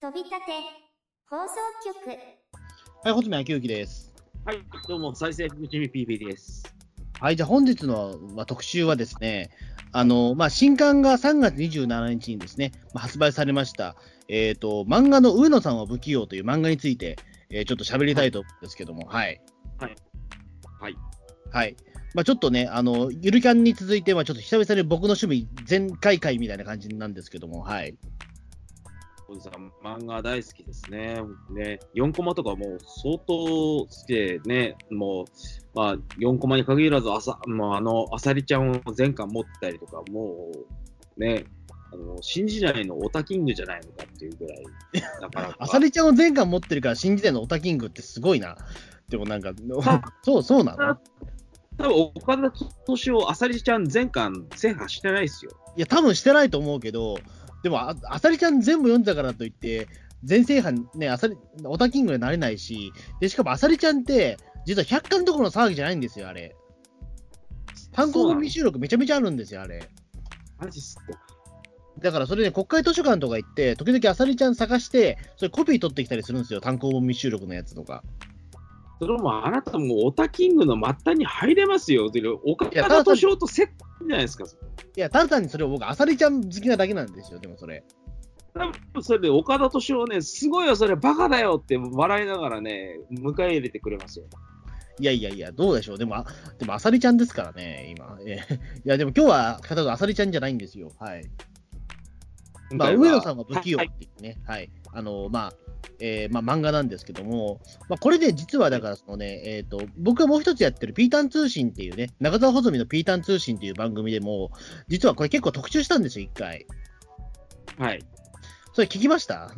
飛び立て放送局はい、穂積昭之です。はい、どうも、再生福地味 PB です。はい、じゃあ本日の、まあ、特集はですね、あの、まあ、新刊が3月27日にですね、まあ、発売されました、えっ、と、漫画の上野さんは不器用という漫画について、えーちょっと喋りたいと思うんですけども、はい。はい。はい。はい。まあ、ちょっとね、あの、ゆるキャンに続いては、ちょっと久々に僕の趣味全開会みたいな感じなんですけども、はい。おじさん、漫画大好きですね。ね、4コマとかもう相当好きでね、もう、まあ、4コマに限らず、あさ、もうあの、あさりちゃんを全巻持ってたりとか、もう、ね、あの、新時代のオタキングじゃないのかっていうぐらい、なかなか。あさりちゃんを全巻持ってるから、新時代のオタキングってすごいな。でもなんか、そう、そうなの？多分岡田敏夫、あさりちゃん全巻制覇してないですよ。いや、多分してないと思うけど、でも、ああさりちゃん全部読んだからといって、全制覇ね、あさり、オタキングになれないし、で、しかもあさりちゃんって、実は100巻どころの騒ぎじゃないんですよ、あれ。単行本未収録めちゃめちゃあるんですよ、あれ。マジっすか。だからそれね、国会図書館とか行って、時々あさりちゃん探して、それコピー取ってきたりするんですよ、単行本未収録のやつとか。それもあなたもオタキングの末端に入れますよ。で岡いや田敏夫とセットじゃないですか。いや、ただ単にそれを僕、あさりちゃん好きなだけなんですよ、でもそれ。多分それで岡田敏夫ね、すごいよ、それバカだよって笑いながらね、迎え入れてくれますよ。いやいやいや、どうでしょう。でも、あでも、あさりちゃんですからね、今。え ーいや、でも今日は、片があさりちゃんじゃないんですよ。はい。まあ、上野さんは不器用っはいていうね、はい、あの、まあ、えーまあ、漫画なんですけども、まあ、これで実はだから、そのね、えっ、と、僕がもう一つやってるピータン通信っていうね、中澤穂積のピータン通信っていう番組でも、実はこれ結構特集したんですよ、一回。はい。それ聞きました？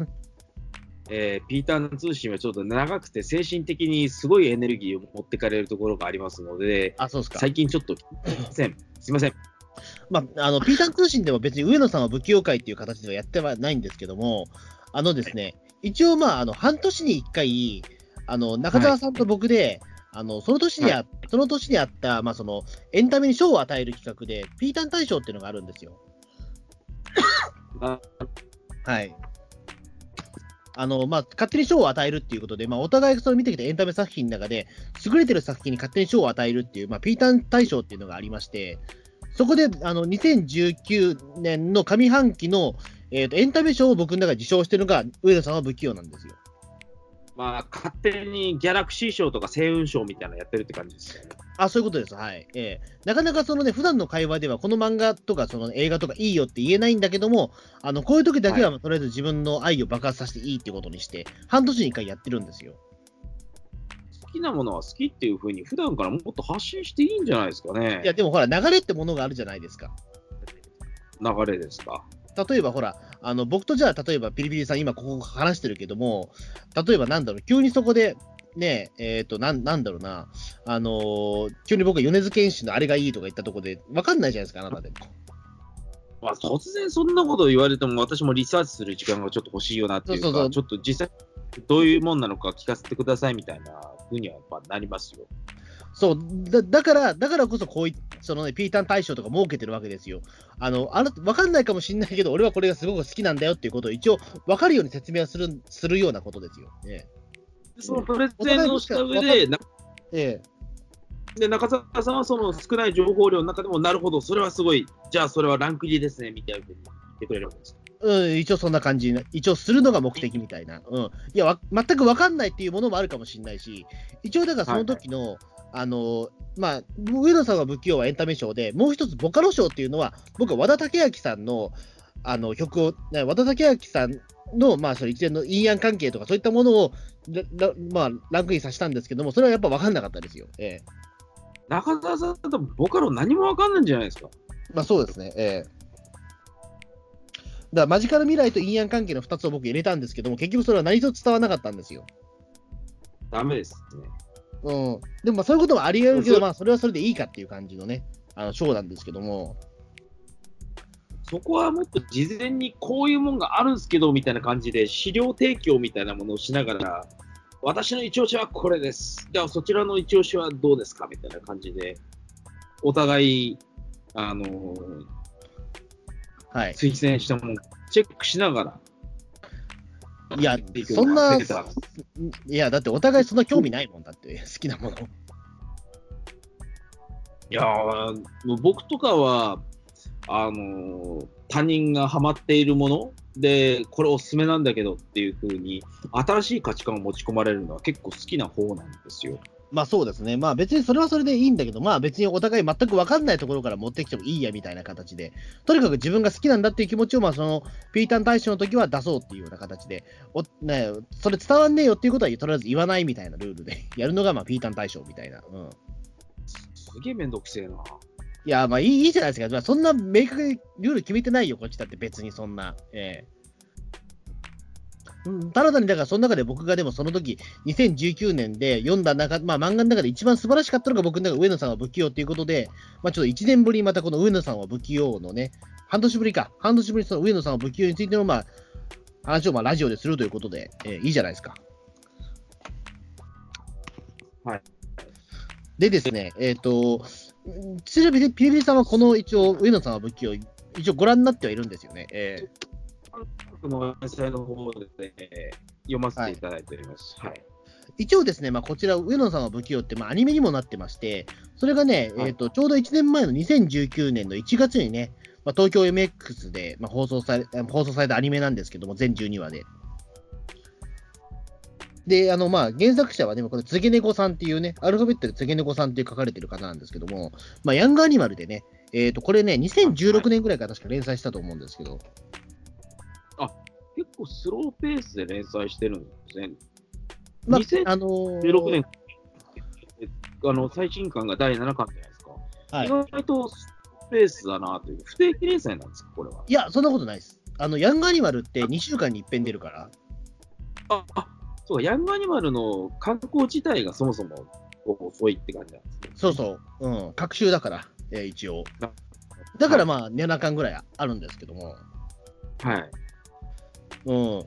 えーピーターン通信はちょっと長くて精神的にすごいエネルギーを持ってかれるところがありますので、あ、そうですか。最近ちょっと聞きません。すいません。まあ、あの、ピータン通信でも別に上野さんは不器用会っていう形ではやってはないんですけども、あのですね、一応まあ、あの、半年に一回、あの、中澤さんと僕で、あの、その年にあ、その年にあった、まあ、その、エンタメに賞を与える企画で、ピータン大賞っていうのがあるんですよ。あはい。あの、まあ、勝手に賞を与えるっていうことで、まあ、お互いがその見てきたエンタメ作品の中で、優れてる作品に勝手に賞を与えるっていう、まあ、ピータン大賞っていうのがありまして、そこで、あの、2019年の上半期の、えーと、エンタメ賞を僕の中で受賞してるのが、上田さんは不器用なんですよ。まあ、勝手にギャラクシー賞とか星雲賞みたいなのやってるって感じですよね。あ、そういうことです。はい。えーなかなかそのね、普段の会話では、この漫画とか、その映画とかいいよって言えないんだけども、あの、こういう時だけは、とりあえず自分の愛を爆発させていいってことにして、半年に一回やってるんですよ。好きなものは好きっていうふうに、普段からもっと発信していいんじゃないですかね。いや、でもほら、流れってものがあるじゃないですか。流れですか。例えばほら、あの僕とじゃあ、例えばピリピリさん、今ここ話してるけども、例えばなんだろう、急にそこで、ねえ、えっ、となん、なんだろうな、あのー急に僕が米津玄師のあれがいいとか言ったところで、わかんないじゃないですか、あなたでも。まあ、突然そんなこと言われても、私もリサーチする時間がちょっと欲しいよなっていうか、そうそうそうちょっと実際どういうもんなのか聞かせてくださいみたいなふうにはやっぱなりますよ。そうだだから、だからこそこういそのね、ピータン大賞とか設けてるわけですよ。あの、あなわかんないかもしれないけど、俺はこれがすごく好きなんだよっていうことを一応分かるように説明はするするようなことですよ。ねでそのプレゼンをした上で、なええで中澤さんはその少ない情報量の中でも、なるほど、それはすごい、じゃあそれはランク入りですねみたいなふうに言ってくれるわけです。うん、一応そんな感じな、一応するのが目的みたいな。うん。いや、わ全く分かんないっていうものもあるかもしれないし、一応だからその時の、あの、まあ、上野さんは不器用はエンタメ賞で、もう一つボカロ賞っていうのは、僕は和田武明さんの、あの、曲を、ね和田武明さんの、まあ、その一連の陰陽関係とかそういったものを、まあ、ランクインさせたんですけども、それはやっぱ分かんなかったですよ。ええ。中澤さんだとボカロ何もわかんないんじゃないですか。まあそうですね。ええ。だからマジカル未来と陰陽関係の2つを僕入れたんですけども、結局それは何一つ伝わらなかったんですよ。ダメですね。うん。でもまあそういうこともあり得るけど、まあそれはそれでいいかっていう感じのね、あの、ショーなんですけども。そこはもっと事前にこういうもんがあるんですけどみたいな感じで資料提供みたいなものをしながら私の一押しはこれです。じゃあそちらの一押しはどうですか？みたいな感じでお互い、あのーはい。推薦したものをチェックしながらいやそんないや、だってお互いそんな興味ないもんだって、好きなもの。いやーもう僕とかは、あのー他人がハマっているもので、これおすすめなんだけどっていう風に、新しい価値観を持ち込まれるのは結構好きな方なんですよ。まあそうですね。まあ別にそれはそれでいいんだけど、まあ別にお互い全く分かんないところから持ってきてもいいやみたいな形で、とにかく自分が好きなんだっていう気持ちを、まあその、ピータン大賞の時は出そうっていうような形で、おね、それ伝わんねえよっていうことはとりあえず言わないみたいなルールで、やるのがまあピータン大賞みたいな。うん。すげえめんどくせえな。いや、まあいいいいじゃないですか。まあ、そんな明確にルール決めてないよ、こっちだって別にそんな。ええうんただ単に、だからその中で僕がでもその時、2019年で読んだ中、まあ漫画の中で一番素晴らしかったのが僕の中で上野さんは不器用ということで、まあちょっと1年ぶりにまたこの上野さんは不器用のね、半年ぶりか、半年ぶりにその上野さんは不器用についてのまあ話をまあラジオでするということで、ええいいじゃないですか。はい。でですね、えっ、と、ちなみにピリピリさんはこの一応、上野さんは不器用、一応ご覧になってはいるんですよね。ええ僕の連載の方で、えー読ませていただいております。はい。一応ですね、まあ、こちら、上野さんは不器用って、まあ、アニメにもなってまして、それがね、はいえー、とちょうど1年前の2019年の1月にね、まあ、東京 MX で、まあ、放送され放送されたアニメなんですけども、全12話で。で、あの、まあ、原作者はね、これ、つげねこさんっていうね、アルファベットでつげねこさんって書かれてる方なんですけども、まあ、ヤングアニマルでね、えっ、と、これね、2016年ぐらいから確か連載したと思うんですけど、結構スローペースで連載してるんですね。まあ2016、あのー年、あの最新刊が第7巻じゃないですか。はい意外とスローペースだなという、不定期連載なんですか、これは。いや、そんなことないです。あの、ヤングアニマルって2週間に一遍出るから、あ、あそうか、ヤングアニマルの観光自体がそもそも遅いって感じなんですね。そうそう、うん、隔週だから、えー一応な。だからまあ、7巻ぐらいあるんですけども。はい。うん。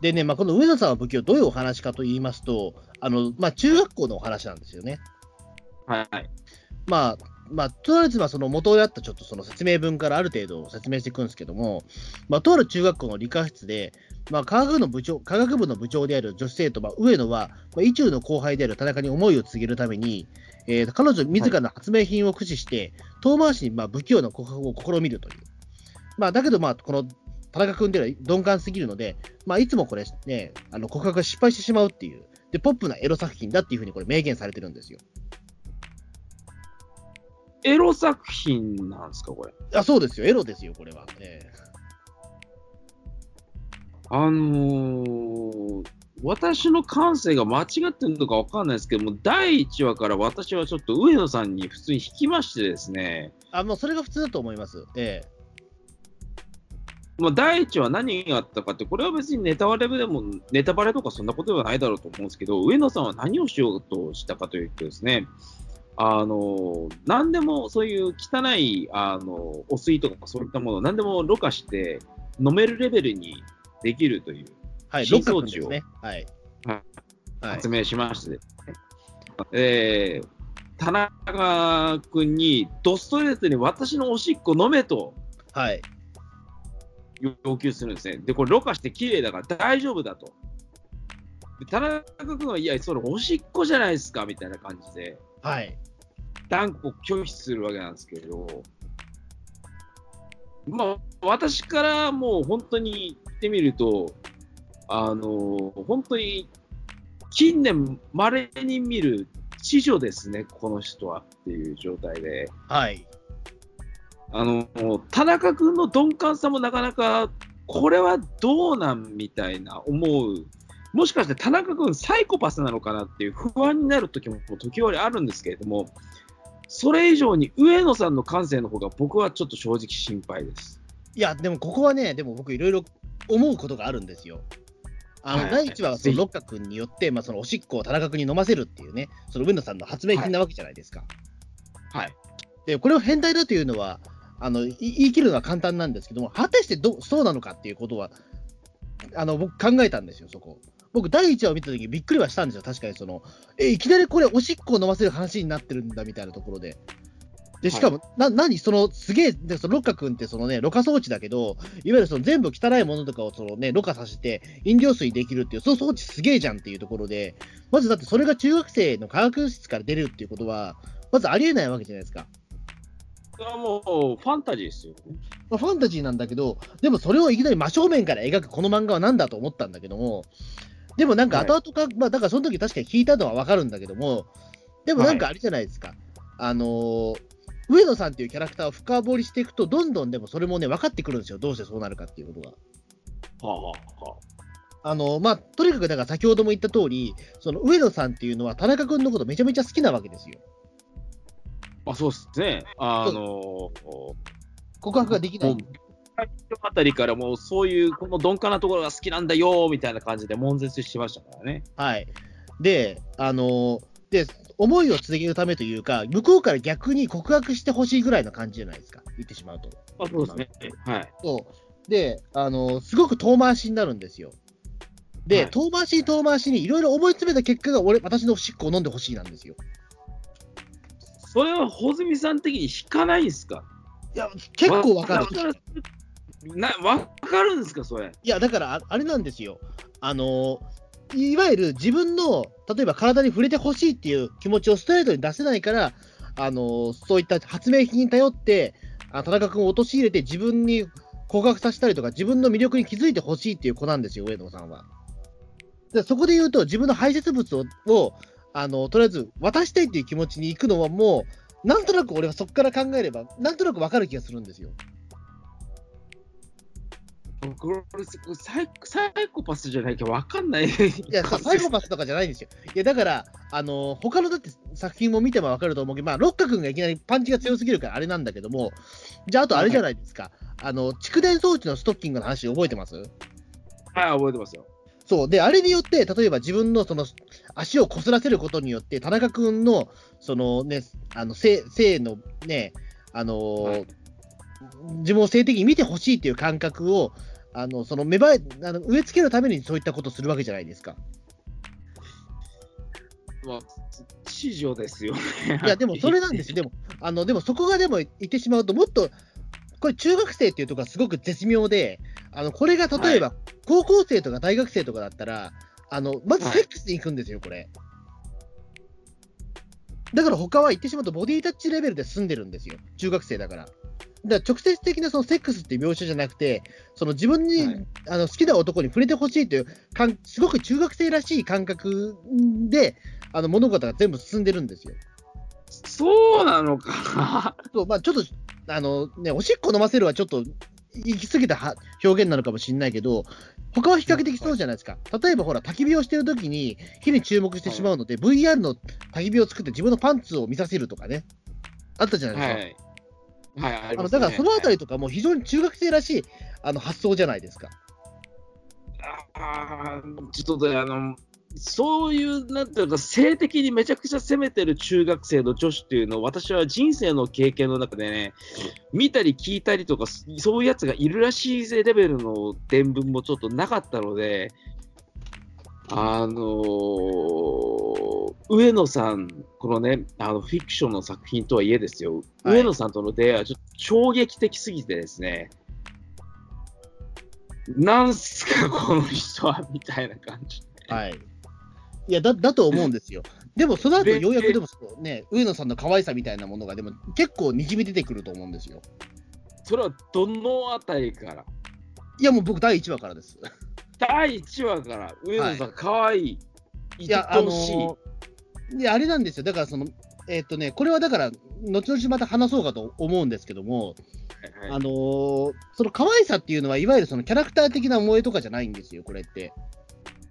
でね、まあ、この上野さんは不器用、どういうお話かと言いますと、あの、まあ、中学校のお話なんですよね。はい。まあ、まあ、とりあえず、まあ、その元であったちょっとその説明文からある程度説明していくんですけども、まあ、とある中学校の理科室で、まあ、科学の部長、科学部の部長である女子生徒、まあ、上野は、まあ、意中の後輩である田中に思いを告げるために、えー彼女自らの発明品を駆使して、遠回しにまあ不器用な告白を試みるという。まあ、だけど、まあ、この田中君では鈍感すぎるので、まあ、いつもこれね、あの告白が失敗してしまうっていう、で、ポップなエロ作品だっていうふうにこれ明言されてるんですよ。エロ作品なんですか、これ？あ、そうですよ、エロですよ、これは。えーあのー私の感性が間違ってるのかわかんないですけども、第1話から私はちょっと上野さんに普通に引きましてですね、あ、もうそれが普通だと思います。ええまあ、第1話何があったかって、これは別にネタバレでも、ネタバレとかそんなことではないだろうと思うんですけど、上野さんは何をしようとしたかというとですね、あの、何でもそういう汚い、あの、お水とかそういったものを何でもろ過して飲めるレベルにできるというはい、新装置をね。はい。はいはい発。明しましてですね、えー田中君にドストレートに私のおしっこ飲めとはい。要求するんですね。で、これ、ろ過して綺麗だから大丈夫だと。で田中君は、いや、それおしっこじゃないですかみたいな感じで、はい。断固拒否するわけなんですけど、まあ、私からもう本当に言ってみると、あの本当に近年、まれに見る知女ですね、この人はっていう状態で。はい。あの、田中君の鈍感さもなかなか、これはどうなんみたいな思う。もしかして田中君サイコパスなのかなっていう不安になる時も時折あるんですけれども、それ以上に上野さんの感性の方が僕はちょっと正直心配です。いや、でもここはね、でも僕いろいろ思うことがあるんですよ。あの、はい第一話はその六角君によって、まあ、そのおしっこを田中君に飲ませるっていうね、その上野さんの発明品なわけじゃないですか。はい。で、これを変態だというのは、あの、い言い切るのは簡単なんですけども、果たしてどそうなのかっていうことは、あの、僕考えたんですよ、そこ。僕、第1話を見たときびっくりはしたんですよ、確かにその、え、いきなりこれおしっこを飲ませる話になってるんだみたいなところで。で、しかも、な、何？その、すげえ、で、その、ロッカ君ってそのね、ろ過装置だけど、いわゆるその全部汚いものとかをそのね、ろ過させて、飲料水できるっていう、その装置すげえじゃんっていうところで、まずだってそれが中学生の科学室から出るっていうことは、まずありえないわけじゃないですか。それはもうファンタジーですよね。まあ、ファンタジーなんだけど、でもそれをいきなり真正面から描くこの漫画は何だと思ったんだけども、でもなんか後々か、まあだからその時確かに聞いたのはわかるんだけども、でもなんかあれじゃないですか、あのー上野さんっていうキャラクターを深掘りしていくと、どんどんでもそれもね、分かってくるんですよ、どうしてそうなるかっていうことが。はあはあはあのまあ、とにかくだから先ほども言った通り、その上野さんっていうのは田中君のことめちゃめちゃ好きなわけですよ。あ。あ、そうですね。あの告白ができない。あたりからもうそういうこの鈍感なところが好きなんだよみたいな感じで悶絶してましたからね。はい。で、あので、思いを続けるためというか、向こうから逆に告白してほしいぐらいの感じじゃないですか、言ってしまうと。あそうですね。はい。そう。で、あのすごく遠回しになるんですよ。で、はい遠回しに遠回しにいろいろ思い詰めた結果が俺、私のおしっこを飲んでほしいなんですよ。それは穂積さん的に引かないんですか？いや、結構わかる。る。な、わかるんですか、それ？いや、だからあ、あれなんですよ。あのいわゆる自分の、例えば体に触れてほしいっていう気持ちをストレートに出せないから、あのそういった発明品に頼って、あ田中君を陥れて自分に告白させたりとか、自分の魅力に気づいてほしいっていう子なんですよ、上野さんは。でそこで言うと、自分の排泄物ををあのとりあえず渡したいっていう気持ちに行くのはもう、なんとなく俺はそこから考えれば、なんとなく分かる気がするんですよ。サイサイコパスじゃないかわかんない。いいや、さサイコパスとかじゃないんですよ。いや、だから、あの他のだって作品も見ても分かると思うけど、まあ、ロッカ君がいきなりパンチが強すぎるからあれなんだけども、じゃあ、あとあれじゃないですか、あの蓄電装置のストッキングの話、覚えてます？はい、覚えてますよ。そう。で、あれによって、例えば自分のその足をこすらせることによって、田中君の、そのね、あの性性のね、あのーはい自分を性的に見てほしいっていう感覚を、あのその芽生えあの植え付けるためにそういったことをするわけじゃないですか。まあ、地上ですよね。いや、でもそれなんですよ。でも、あのでもそこがでも言ってしまうと、もっと、これ、中学生っていうところがすごく絶妙で、あのこれが例えば、高校生とか大学生とかだったら、あのまずセックスに行くんですよ、これ。だから他は言ってしまうと、ボディタッチレベルで済んでるんですよ、中学生だから。だから直接的なそのセックスっていう描写じゃなくて、その自分に、はいあの好きな男に触れてほしいというかん、すごく中学生らしい感覚で、あの物事が全部進んでるんですよ。そうなのかそうまあ、ちょっと、あのね、おしっこ飲ませるはちょっと行き過ぎたは表現なのかもしれないけど、他は比較的そうじゃないですか。例えばほら、焚き火をしてるときに火に注目してしまうので、VR の焚き火を作って自分のパンツを見させるとかね、あったじゃないな。ですか。はい。はい、あのねだからそのあたりはいとかも非常に中学生らしいあの発想じゃないですか。あーちょっとね、あの、そういう、なんていうか、性的にめちゃくちゃ攻めてる中学生の女子っていうのを、私は人生の経験の中でね、見たり聞いたりとか、そういうやつがいるらしいぜレベルの伝聞もちょっとなかったので、あのー上野さん、このね、あのフィクションの作品とはいえですよ、はい上野さんとの出会いはちょっと衝撃的すぎてですね、なんすか、この人は、みたいな感じ。はい。いや、だだと思うんですよ。でもその後でようやくでもね、上野さんの可愛さみたいなものがでも結構にじみ出てくると思うんですよ。それはどのあたりから？いや、もう僕第1話からです。第1話から？上野さん、かわいい、いや、あのほしい。ーいや、あれなんですよ。だからその、えーっとね、これはだから、後々また話そうかと思うんですけども、はいあのーその可愛さっていうのは、いわゆるそのキャラクター的な萌えとかじゃないんですよ、これって。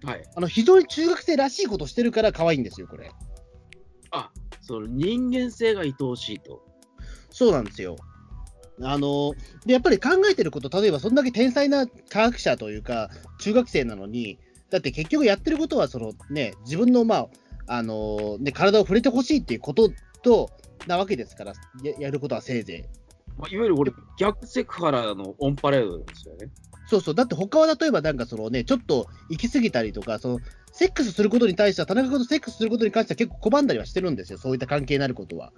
はい、あの非常に中学生らしいことしてるから可愛いんですよ、これ。あその人間性が愛おしいと。そうなんですよ。あのでやっぱり考えてること、例えばそんだけ天才な科学者というか、中学生なのに、だって結局やってることはその、ね、自分の,、まああのね、体を触れてほしいっていうこととなわけですから、ややることはせいぜい。まあ、いわゆる俺、逆セクハラのオンパレードですよね。そうそう、だって他は例えばなんかそのね、ちょっと行き過ぎたりとか、そのセックスすることに対しては、田中君とセックスすることに関しては結構拒んだりはしてるんですよ、そういった関係になることは。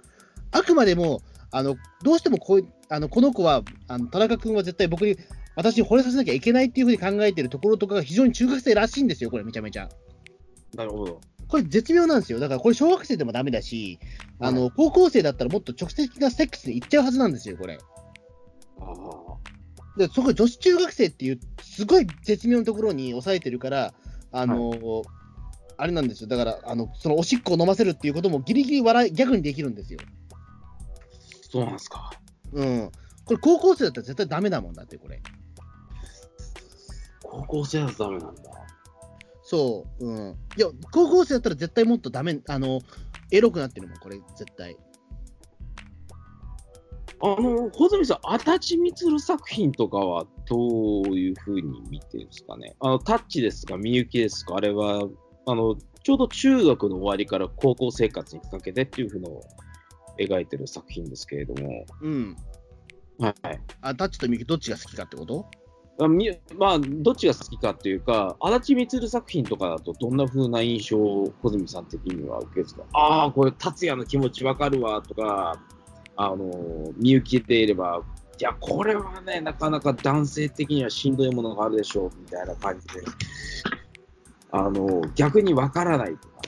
あくまでも、あのどうしてもこういあのこの子は、あの田中君は絶対僕に、私に惚れさせなきゃいけないっていうふうに考えてるところとかが非常に中学生らしいんですよ、これ、めちゃめちゃ。なるほど。これ、絶妙なんですよ。だから、これ、小学生でもダメだし、あはの高校生だったらもっと直接的なセックスに行っちゃうはずなんですよ、これ。ああ。で、そこ女子中学生っていう、すごい絶妙なところに抑えてるから、あのあれなんですよ。だから、あのそのおしっこを飲ませるっていうこともギリギリ笑い、ギャグにできるんですよ。そうなんですか。うん。これ、高校生だったら絶対ダメだもんだって、これ。高校生だとダメなんだ。そう。うん。いや、高校生だったら絶対もっとダメ、あの、エロくなってるもん、これ、絶対。あの、穂積さん、足立みつる作品とかはどういうふうに見てるんですかね？あの、タッチですか、みゆきですか、あれは、あの、ちょうど中学の終わりから高校生活にかけてっていうふうのを描いてる作品ですけれども、うん。はい。あ、タッチとミキどっちが好きかってこと？あみまあ、どっちが好きかっていうか、足立みつる作品とかだと、どんな風な印象を穂積さん的には受けるんですか？ああ、これ、達也の気持ちわかるわとか、あの、みゆきでいれば、いや、これはね、なかなか男性的にはしんどいものがあるでしょう、みたいな感じで、あの、逆にわからないとか、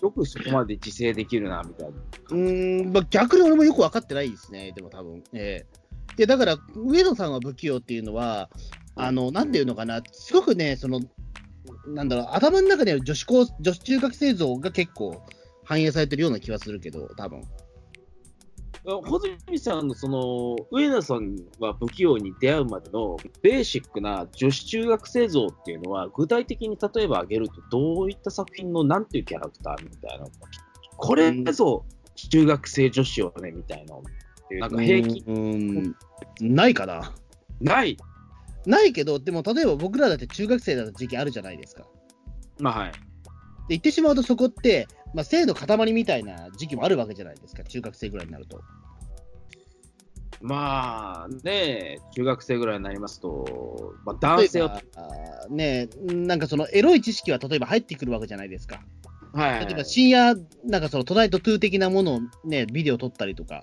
よくそこまで自制できるな、みたいな。うーん、まあ、逆に俺もよく分かってないですね、でも多分。ええいや、だから、上野さんは不器用っていうのは、あの、なんていうのかな、すごくね、その、なんだろう、頭の中にある女子高、女子中学生像が結構反映されてるような気はするけど、多分。穂積さん。のその上野さん。は不器用に出会うまでのベーシックな女子中学生像っていうのは具体的に例えば挙げるとどういった作品のなん。ていうキャラクターみたいなこれぞ中学生女子よねみたいななん。か平気うん、ないかな。ないないけど、でも例えば僕らだって中学生だった時期あるじゃないですか。まあはいで言ってしまうとそこって、まあ、性の塊みたいな時期もあるわけじゃないですか、中学生ぐらいになると。まあね中学生ぐらいになりますと、まあ、男性を例えばあーねえなんかそのエロい知識は例えば入ってくるわけじゃないですか。はいはい例えば深夜、なんかそのトナイト2的なものをね、ビデオ撮ったりとか、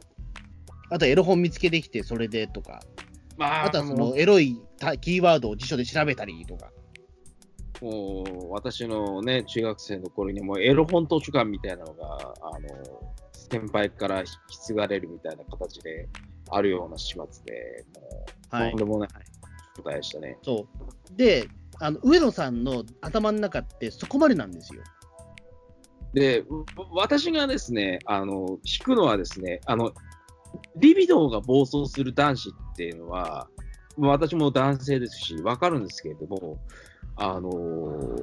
あとはエロ本見つけてきてそれでとか、まああとはそのエロいたキーワードを辞書で調べたりとか。もう私のね、中学生の頃にもうエロ本図書館みたいなのが、あの、先輩から引き継がれるみたいな形であるような始末で、もう、はいとんでもない答えでしたね。そう。で、あの上野さんの頭の中ってそこまでなんですよ。で、う私がですね、あの、引くのはですね、あの、リビドーが暴走する男子っていうのは、まあ私も男性ですし、わかるんですけれども、あの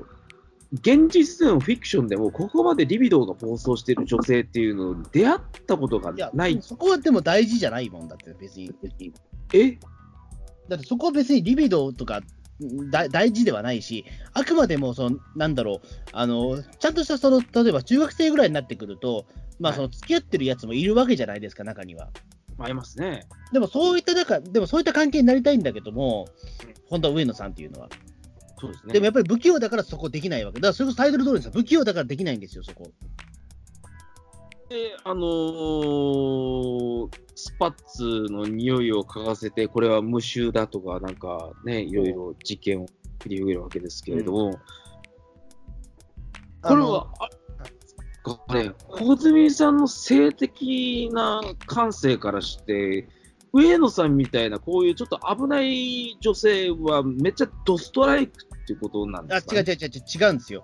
現実でのフィクションでも、ここまでリビドーが暴走している女性っていうのに出会ったことがいや、ない。そこはでも大事じゃないもんだって、別に。え？だってそこは別にリビドーとかだ大事ではないし、あくまでもその、なんだろう、あのちゃんとしたその、例えば中学生ぐらいになってくると、まあ、はいその付き合ってるやつもいるわけじゃないですか、中には。ありますね。でもそういった中、でもそういった関係になりたいんだけども、本当は上野さんっていうのは。そうですね。でもやっぱり不器用だからそこできないわけ。だからそれこそタイトル通りですよ。不器用だからできないんですよ、そこ。で、あのースパッツの匂いを嗅がせて、これは無臭だとか、なんかね、いろいろ実験を繰り広げるわけですけれども、これは、あこれ、小泉さんの性的な感性からして、上野さんみたいな、こういうちょっと危ない女性は、めっちゃドストライクっていうことなんあですか、違う違う違う違う違うんですよ。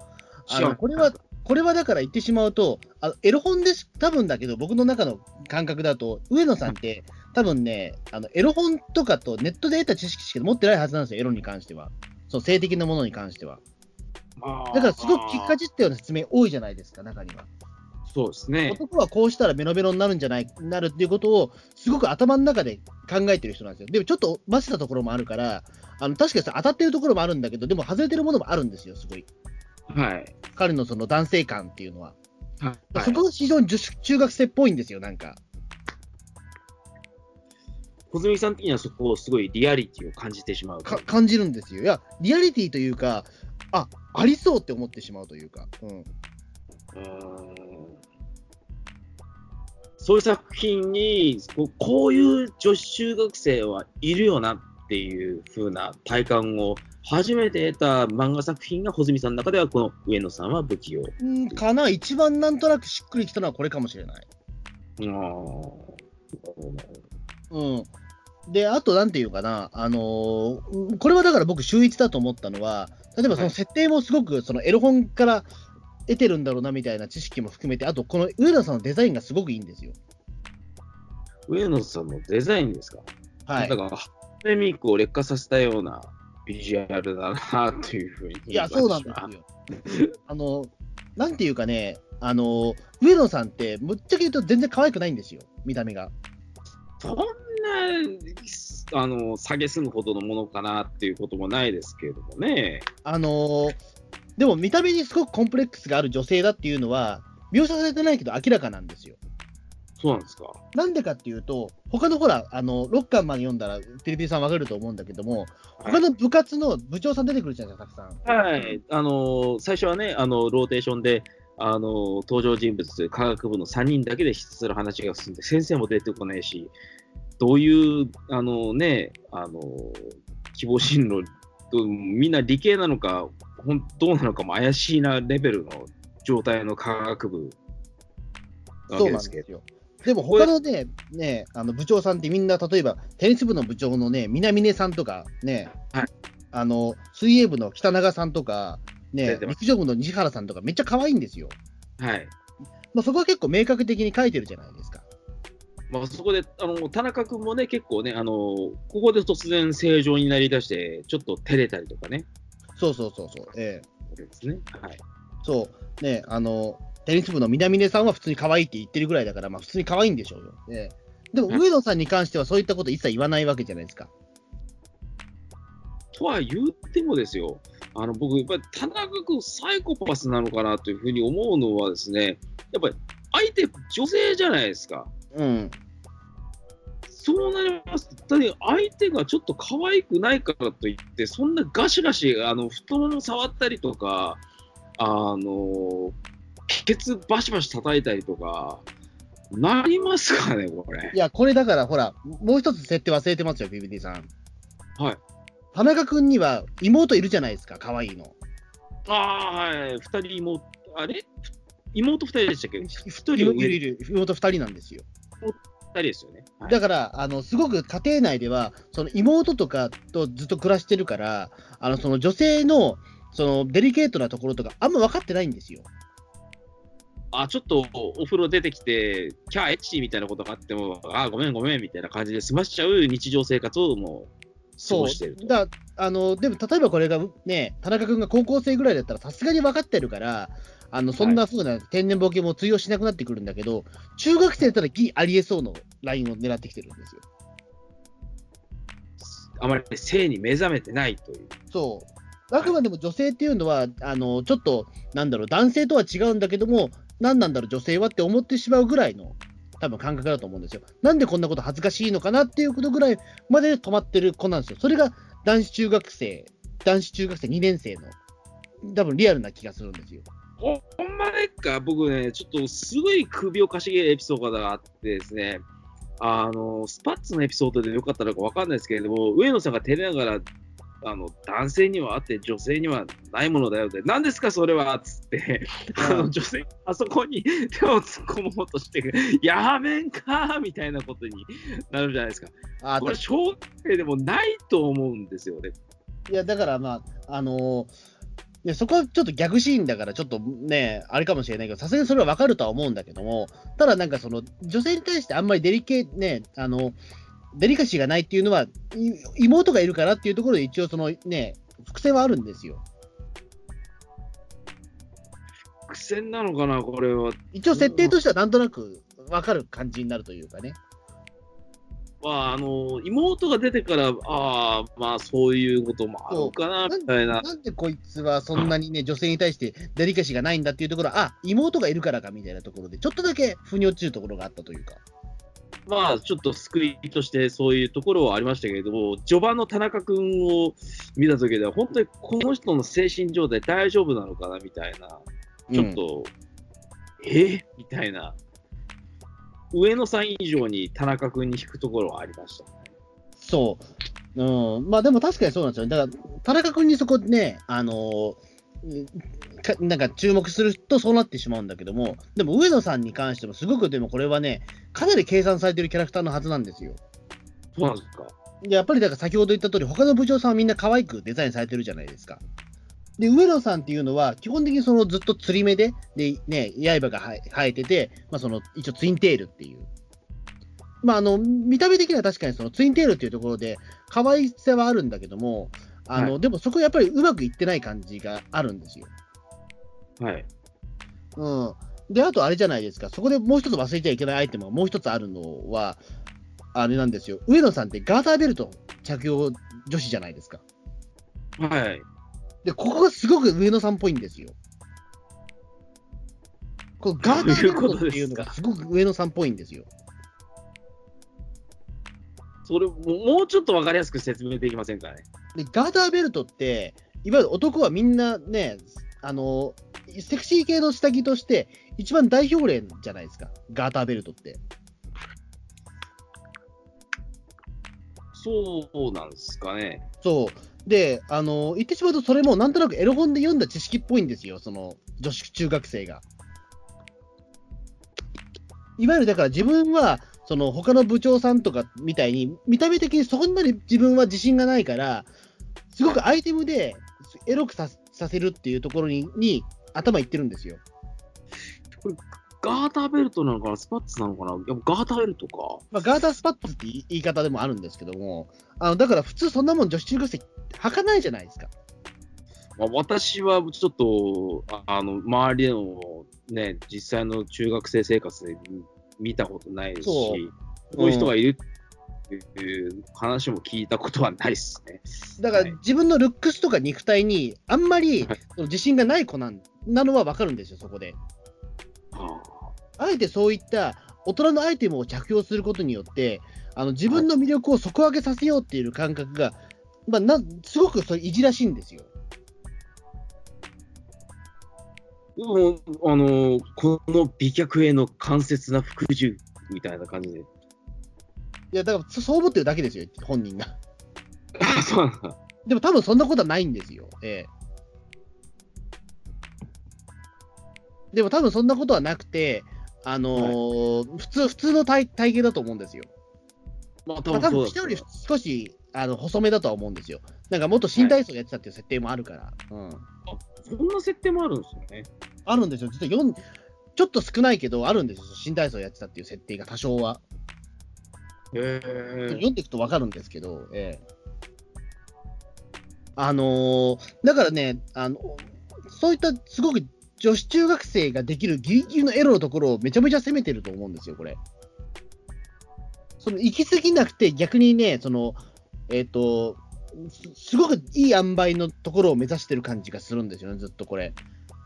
あのこれは、これはだから言ってしまうと、あのエロ本です、多分だけど、僕の中の感覚だと、上野さんって、多分ね、あのエロ本とかとネットで得た知識しか持ってないはずなんですよ、エロに関しては。そう性的なものに関しては。まあだからすごく聞きかじったような説明多いじゃないですか、中には。そうですね。男はこうしたらメロメロになるんじゃない、なるっていうことを、すごく頭の中で考えてる人なんですよ。でもちょっとませたところもあるから、あの確かにさ当たってるところもあるんだけど、でも外れてるものもあるんですよ、すごい。はい。彼のその男性感っていうのは。はいそこが非常に中学生っぽいんですよ、なんか。小泉さん的にはそこをすごいリアリティを感じてしまう。か感じるんですよ。いや、リアリティというか、あありそうって思ってしまうというか。うん、うーんそういう作品にこう、こういう女子中学生はいるよなっていう風な体感を初めて得た漫画作品が穂積さんの中では、この上野さんは不器用。うん、かな、一番なんとなくしっくりきたのはこれかもしれない。あーうん。で、あと、なんていうかな、あのーこれはだから僕、秀逸だと思ったのは、例えばその設定もすごく、そのエロ本から得てるんだろうなみたいな知識も含めて、あと、この上田さんのデザインがすごくいいんですよ。上野さんのデザインですか？はいだ。から、ハッペミークを劣化させたようなビジュアルだなっていうふうに。いや、そうなんですよ。あの、なんていうかね、あの、上野さんって、ぶっちゃけ言うと全然可愛くないんですよ、見た目が。そんな、あの、下げすむほどのものかなっていうこともないですけれどもね。あのでも見た目にすごくコンプレックスがある女性だっていうのは、描写されてないけど明らかなんですよ。そうなんですか。なんでかっていうと、他のほら、あの、6巻まで読んだら、テレビさんわかると思うんだけども、他の部活の部長さん出てくるじゃないですか、たくさん。はい。あの、最初はね、あの、ローテーションで、あの、登場人物、科学部の3人だけでひたすら話が進んで、先生も出てこないし、どういう、あのね、あの、希望進路、どみんな理系なのか、ほんどうなのかも怪しいなレベルの状態の科学部そうけですけど。なんですよ。でも他のね、ね、あの部長さんってみんな、例えば、テニス部の部長のね、南根さんとか、ね、はいあの、水泳部の北永さんとか、ね陸上部の西原さんとか、めっちゃ可愛いんですよ。はい。まあ、そこは結構明確的に書いてるじゃないですか。まあ、そこで、あの、田中君もね、結構ね、あの、ここで突然正常になりだして、ちょっと照れたりとかね。そうそうそうそう。ええですね。はい。そう。ね、あの、テニス部の南根さんは普通に可愛いって言ってるぐらいだから、まあ普通に可愛いんでしょうよ。ええでもはい上野さんに関してはそういったこと一切言わないわけじゃないですか。とは言ってもですよ、あの僕、やっぱり田中君、サイコパスなのかなというふうに思うのはですね、やっぱり相手、女性じゃないですか。うん。そうなりますと、だって相手がちょっと可愛くないからといって、そんなガシガシあの太もも触ったりとか、あのケツバシバシ叩いたりとか、なりますかね、これい。や、これだからほら、もう一つ設定忘れてますよ、BBD さん。はい。田中君には妹いるじゃないですか、可愛いの。ああ、はい、二人妹、あれ？妹二人でしたっけ？一人妹二人なんですよ。二人ですよね。はいだから、あの、すごく家庭内では、その妹とかとずっと暮らしてるから、あの、その女性の、そのデリケートなところとか、あんま分かってないんですよ。あ、ちょっとお風呂出てきて、キャーエッチみたいなことがあっても、あ、ごめんごめんみたいな感じで済ましちゃう日常生活をもう過そうごしてると。だあのでも例えばこれがね、田中君が高校生ぐらいだったら、さすがに分かってるから、あのそんな風な天然ボケも通用しなくなってくるんだけど、中学生だったらギリありえそうのラインを狙ってきてるんですよ。あまり性に目覚めてないという。そう。あくまでも女性っていうのは、あのちょっと、なんだろう、男性とは違うんだけども、何なんだろう、女性はって思ってしまうぐらいの、多分感覚だと思うんですよ。なんでこんなこと恥ずかしいのかなっていうことぐらいまで止まってる子なんですよ。それが男子中学生、男子中学生2年生の、多分リアルな気がするんですよ。ほほんまねか、僕ね、ちょっとすごい首をかしげるエピソードがあってですね、あの、スパッツのエピソードでよかったのかわかんないですけれども、上野さんが照れながら、あの、男性にはあって女性にはないものだよって、何ですかそれはつって、あの、女性、あそこに手を突っ込もうとして、やめんかみたいなことになるじゃないですか。あこれ、小学生でもないと思うんですよね。いや、だからまあ、あのーいやそこはちょっと逆シーンだから、ちょっとね、あれかもしれないけど、さすがにそれは分かるとは思うんだけども、ただなんかその、女性に対してあんまりデリケね、あの、デリカシーがないっていうのは、い妹がいるからっていうところで一応そのね、伏線はあるんですよ。苦戦なのかな、これは。一応設定としてはなんとなく分かる感じになるというかね。まあ、あの、妹が出てから、ああ、まあ、そういうこともあるかな、みたいな。なんでこいつはそんなにね、女性に対してデリカシーがないんだっていうところは、あ、妹がいるからかみたいなところで、ちょっとだけ腑に落ちるところがあったというか。まあ、ちょっと救いとしてそういうところはありましたけれども、序盤の田中君を見たときでは、本当にこの人の精神状態大丈夫なのかな、みたいな。ちょっと、え？みたいな。上野さん以上に田中君に引くところはありましたね。そう。うん。まあでも確かにそうなんですよ。だから、田中君にそこね、あのなんか注目するとそうなってしまうんだけども、でも上野さんに関してもすごくでもこれはね、かなり計算されてるキャラクターのはずなんですよ。そうなんですか。でやっぱりだから先ほど言った通り、他の部長さんはみんな可愛くデザインされてるじゃないですか。で、上野さんっていうのは、基本的にそのずっと釣り目で、で、ね、刃が生え生えてて、まあその、一応ツインテールっていう。まああの、見た目的には確かにそのツインテールっていうところで、可愛さはあるんだけども、あの、はでもそこやっぱりうまくいってない感じがあるんですよ。はい。うん。で、あとあれじゃないですか、そこでもう一つ忘れちゃいけないアイテムがもう一つあるのは、あれなんですよ。上野さんってガーターベルト着用女子じゃないですか。はい。で、ここがすごく上野さんっぽいんですよ。このガーターベルトっていうのがすごく上野さんっぽいんですよ。それも、もうちょっとわかりやすく説明できませんかね？で、ガーターベルトって、いわゆる男はみんなね、あの、セクシー系の下着として一番代表例じゃないですか。ガーターベルトって。そうなんですかね。そう。で、あの、言ってしまうと、それもなんとなくエロ本で読んだ知識っぽいんですよ、その女子中学生が。いわゆるだから自分は、その他の部長さんとかみたいに、見た目的にそんなに自分は自信がないから、すごくアイテムでエロくささせるっていうところにに頭いってるんですよ。ガーターベルトなのかなスパッツなのかな？やっぱガーターベルトか。まあ、ガータースパッツって言い方でもあるんですけども、あのだから普通そんなもん女子中学生履かないじゃないですか。まあ、私はちょっと、ああの、周りでのね、実際の中学生生活で見たことないですし、そうこういう人がいるっていう話も聞いたことはないですね。だからはい自分のルックスとか肉体にあんまり自信がない子なんなのは分かるんですよ、そこで。はあえてそういった大人のアイテムを着用することによって、あの自分の魅力を底上げさせようっていう感覚が、まあ、なすごくそれいじらしいんですよ。あでも、あの、この美脚への間接な服従みたいな感じで。いや、だからそそう思ってるだけですよ、本人が。あそうなんだ。でも多分そんなことはないんですよ。ええ。でも多分そんなことはなくて、あのー普通、普通の体体型だと思うんですよ。まあ、多分人より少しあの細めだとは思うんですよ。なんかもっと新体操やってたっていう設定もあるから。うん。そんな設定もあるんですよね。あるんですよ。実は4ちょっと少ないけど、あるんですよ。新体操やってたっていう設定が多少は。へ読んでいくと分かるんですけど、ええ。あのーだからね、あの、そういったすごく女子中学生ができるギリギリのエロのところをめちゃめちゃ攻めてると思うんですよ、これ。その行き過ぎなくて逆にね、その、えっ、と、すすごくいい塩梅のところを目指してる感じがするんですよね、ずっとこれ。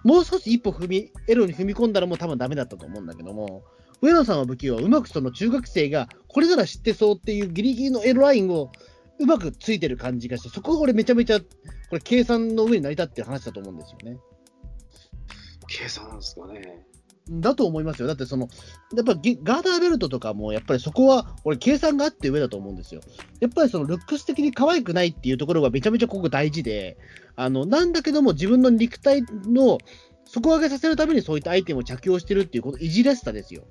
もう少し一歩踏み、エロに踏み込んだらもう多分ダメだったと思うんだけども、上野さんの武器はうまくその中学生がこれなら知ってそうっていうギリギリのエロラインをうまくついてる感じがして、そこが俺めちゃめちゃ、これ計算の上に成り立ってる話だと思うんですよね。計算なんですかね。だと思いますよ。だってその、やっぱりガーダーベルトとかも、やっぱりそこは、俺、計算があって上だと思うんですよ。やっぱりそのルックス的に可愛くないっていうところがめちゃめちゃここ大事で、あの、なんだけども自分の肉体の底上げさせるためにそういったアイテムを着用してるっていうこと、いじらしさですよ。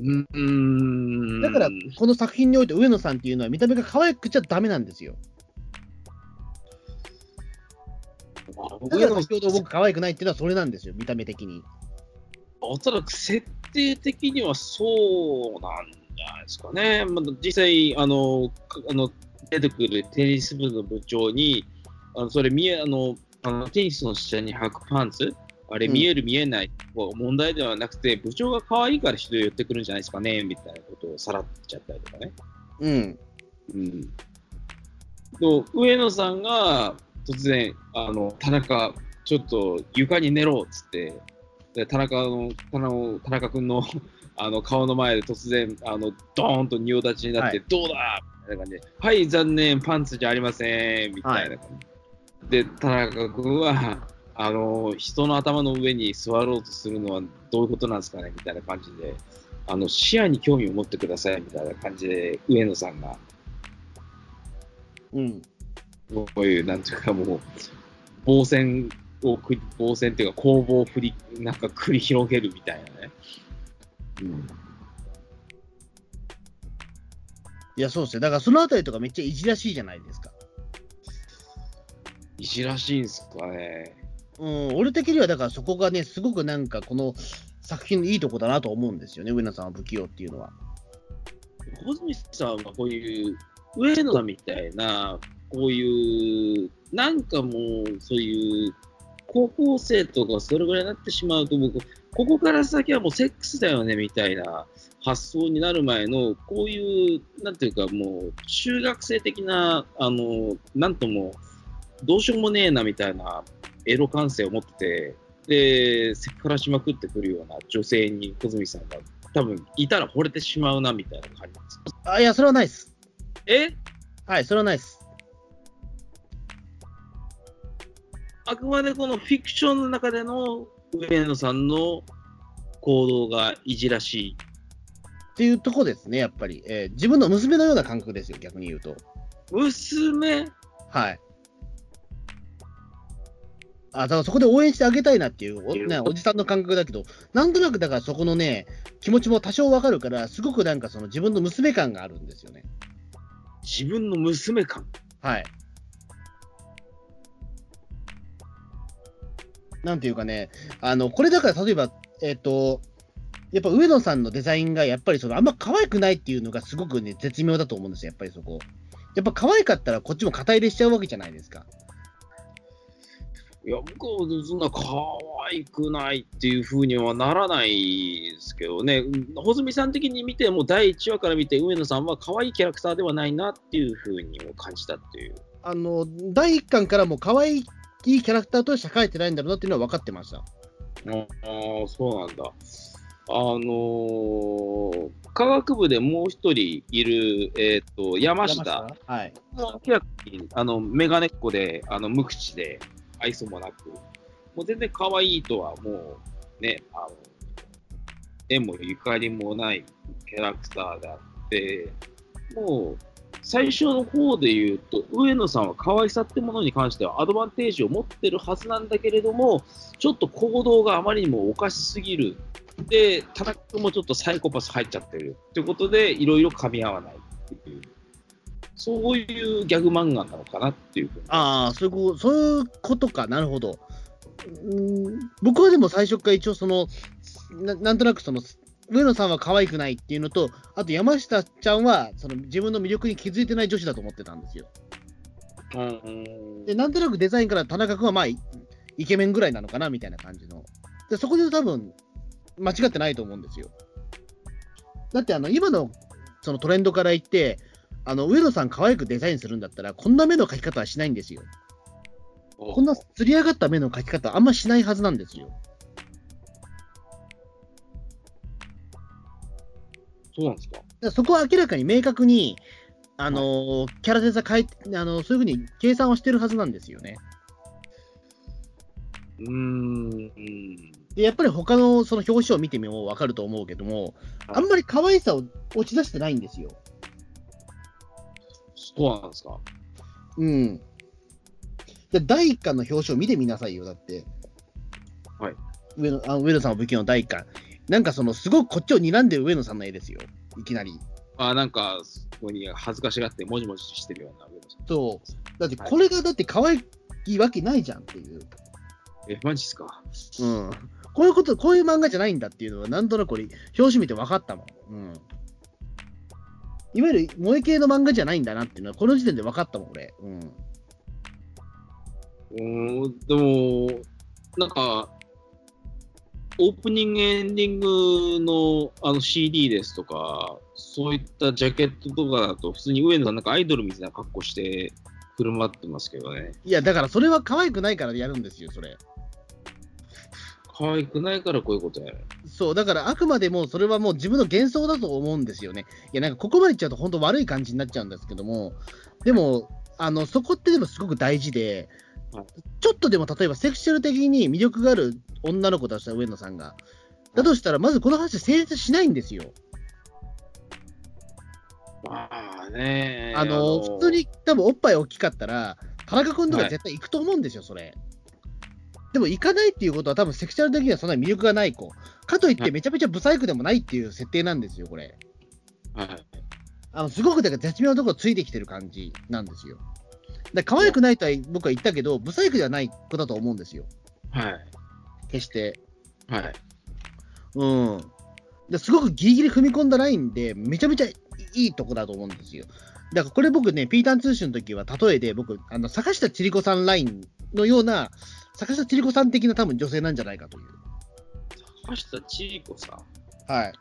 うーん。だから、この作品において上野さんっていうのは見た目が可愛くちゃダメなんですよ。だから先ほど僕可愛くないっていうのはそれなんですよ、見た目的に。おそらく設定的にはそうなんじゃないですかね。まあ、実際あのかあの、出てくるテニス部の部長に、あのそれ見えあのあの、テニスの下に履くパンツ、あれうん見える見えない、こう問題ではなくて、部長が可愛いから人寄ってくるんじゃないですかねみたいなことをさらっちゃったりとかね。うん。うん、と上野さんが突然あの、田中、ちょっと床に寝ろっつって、で田中の田中田中君の あの顔の前で突然あの、ドーンと仁王立ちになって、はどうだみたいな感じで、はい、残念、パンツじゃありませんみたいな感じ、で、田中君はあの、人の頭の上に座ろうとするのはどういうことなんですかねみたいな感じで、あの、視野に興味を持ってくださいみたいな感じで、上野さんが、うん。こういう、なんていうかもう、防戦を防戦っていうか攻防を振り、なんか繰り広げるみたいなね。うん。いや、そうですね。だからそのあたりとかめっちゃいじらしいじゃないですか。いじらしいんですかね。うん、俺的にはだからそこがね、すごくなんかこの作品のいいとこだなと思うんですよね、上野さんは不器用っていうのは。穂積さんはこういう、上野さんみたいな、こういう、なんかもう、そういう、高校生とかそれぐらいになってしまうと、僕、ここから先はもうセックスだよねみたいな発想になる前の、こういう、なんていうか、もう、中学生的な、あの、なんとも、どうしようもねえなみたいなエロ感性を持ってて、で、セクハラしまくってくるような女性に小泉さんが多分いたら惚れてしまうなみたいな感じです。あ、いや、それはないです。え？はい、それはないです。あくまでこのフィクションの中での上野さんの行動がいじらしい。っていうとこですね、やっぱり。えー自分の娘のような感覚ですよ、逆に言うと。娘？はい。あ、だからそこで応援してあげたいなっていうお,、ね、おじさんの感覚だけど、なんとなくだからそこのね、気持ちも多少わかるから、すごくなんかその自分の娘感があるんですよね。自分の娘感。はい。なんていうかね、あの、これだから例えば、えっ、と、やっぱ上野さんのデザインがやっぱりそのあんま可愛くないっていうのがすごくね、絶妙だと思うんですよ、やっぱりそこ。やっぱ可愛かったらこっちも肩入れしちゃうわけじゃないですか。いや、僕はそんな可愛くないっていうふうにはならないですけどね、穂積さん的に見ても、第1話から見て、上野さんは可愛いキャラクターではないなっていうふうにも感じたっていう。あの、第1巻からも可愛いキャラクターとして書いてないんだろうなっていうのは分かってました。ああ、そうなんだ。あのー科学部でもう一人いる、えっ、と、山下。はい。もう明らかに、あの、メガネっ子で、あの、無口で、愛想もなく、もう全然可愛いとはもう、ね、あの、縁もゆかりもないキャラクターであって、もう、最初の方で言うと、上野さんは可愛さってものに関してはアドバンテージを持ってるはずなんだけれども、ちょっと行動があまりにもおかしすぎる。で、田中君もちょっとサイコパス入っちゃってる。ってことで、いろいろ噛み合わないっていう。そういうギャグ漫画なのかなっていうふうに。ああ、そういうことか、なるほど。うん僕はでも最初から一応そのな、なんとなくその、上野さんは可愛くないっていうのと、あと山下ちゃんはその自分の魅力に気づいてない女子だと思ってたんですよ。うんで、なんとなくデザインから田中君はまあイ、イケメンぐらいなのかなみたいな感じの。で、そこで多分、間違ってないと思うんですよ。だって、あの、今のそのトレンドから言って、あの、上野さん可愛くデザインするんだったら、こんな目の描き方はしないんですよ。こんな釣り上がった目の描き方あんましないはずなんですよ。そうなんですか？そこは明らかに明確に、あのーキャラデザ変えて、あのそういうふうに計算をしてるはずなんですよね。うーん。で、やっぱり他のその表紙を見ても分かると思うけども、あんまり可愛さを落ち出してないんですよ。そうなんですか？うん。で第1巻の表紙を見てみなさいよ、だって。はい。上野あ上野さんの武器の第1巻。なんかその、すごくこっちを睨んでる上野さんの絵ですよ。いきなり。あ、なんか、そこに恥ずかしがって、もじもじしてるような上野さん。そう。だってこれがだって可愛いわけないじゃんっていう。え、マジっすか？うん。こういうこと、こういう漫画じゃないんだっていうのは、なんとなくこれ、表紙見て分かったもん。うん。いわゆる萌え系の漫画じゃないんだなっていうのは、この時点で分かったもん、俺。うん。うーん、でも、なんか、オープニング、エンディングのあの CD ですとか、そういったジャケットとかだと、普通に上野さん、なんかアイドルみたいな格好して振る舞ってますけどね。いや、だからそれは可愛くないからやるんですよ、それ。可愛くないからこういうことやる。そう、だからあくまでもそれはもう自分の幻想だと思うんですよね。いや、なんかここまでいっちゃうと本当悪い感じになっちゃうんですけども、でも、あの、そこってでもすごく大事で、はいちょっとでも例えばセクシャル的に魅力がある女の子だとしたら上野さんが。だとしたら、まずこの話成立しないんですよ。まあね。あの、普通に多分おっぱい大きかったら、田中君とか絶対行くと思うんですよ、それ。でも行かないっていうことは、多分セクシャル的にはそんなに魅力がない子。かといって、めちゃめちゃブサイクでもないっていう設定なんですよ、これ。はい。あのすごくだから絶妙なところついてきてる感じなんですよ。だから可愛くないとは僕は言ったけど、ブサイクではない子だと思うんですよ、はい。決して。はい。うん。ですごくギリギリ踏み込んだラインで、めちゃめちゃいいとこだと思うんですよ。だからこれ僕ね、ピーターン通信の時は例えで僕、あの坂下千里子さんラインのような、坂下千里子さん的な多分女性なんじゃないかという。坂下千里子さん？はい。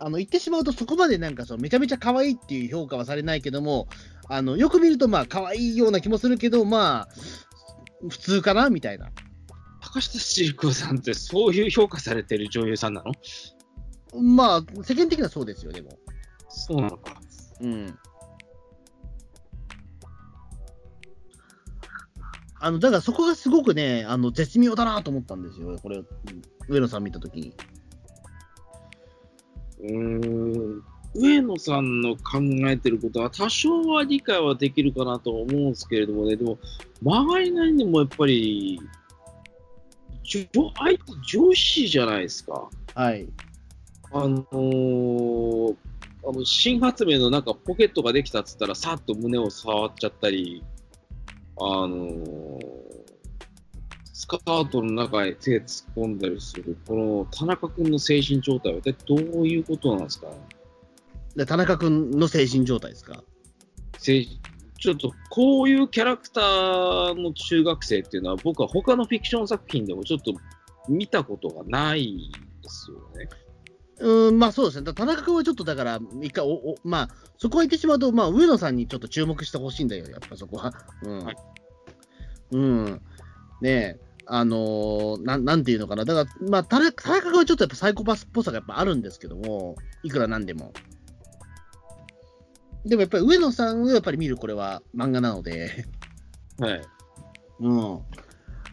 あの言ってしまうと、そこまでなんかそうめちゃめちゃ可愛いっていう評価はされないけども、あのよく見ると、まあ可愛いような気もするけど、まあ、普通かなみたいな。坂下千里子さんってそういう評価されてる女優さんなの？まあ、世間的にはそうですよ、でも。そうなのか。うん。あのだからそこがすごくね、あの絶妙だなと思ったんですよ、これ、うん上野さん見たときに。うーん。上野さんの考えてることは多少は理解はできるかなと思うんですけれどもね、でも、曲がりなりにもやっぱり、相手女子じゃないですか。はい。あのーあの新発明のなんかポケットができたっつったら、さっと胸を触っちゃったり、あのースカートの中へ手突っ込んだりする、この田中君の精神状態は一体どういうことなんですか？ねで田中君の精神状態ですか？精ちょっとこういうキャラクターの中学生っていうのは、僕は他のフィクション作品でもちょっと見たことがないですよね。うーん、まあそうですね。だ田中君はちょっとだから、一回おお、まあ、そこは言ってしまうと、まあ、上野さんにちょっと注目してほしいんだよ、やっぱそこは。うん。はいうん。ねえ、あのーなん、なんていうのかな。だから、まあ、田中君はちょっとやっぱサイコパスっぽさがやっぱあるんですけども、いくらなんでも。でもやっぱり上野さんをやっぱり見るこれは漫画なので、はい。うん。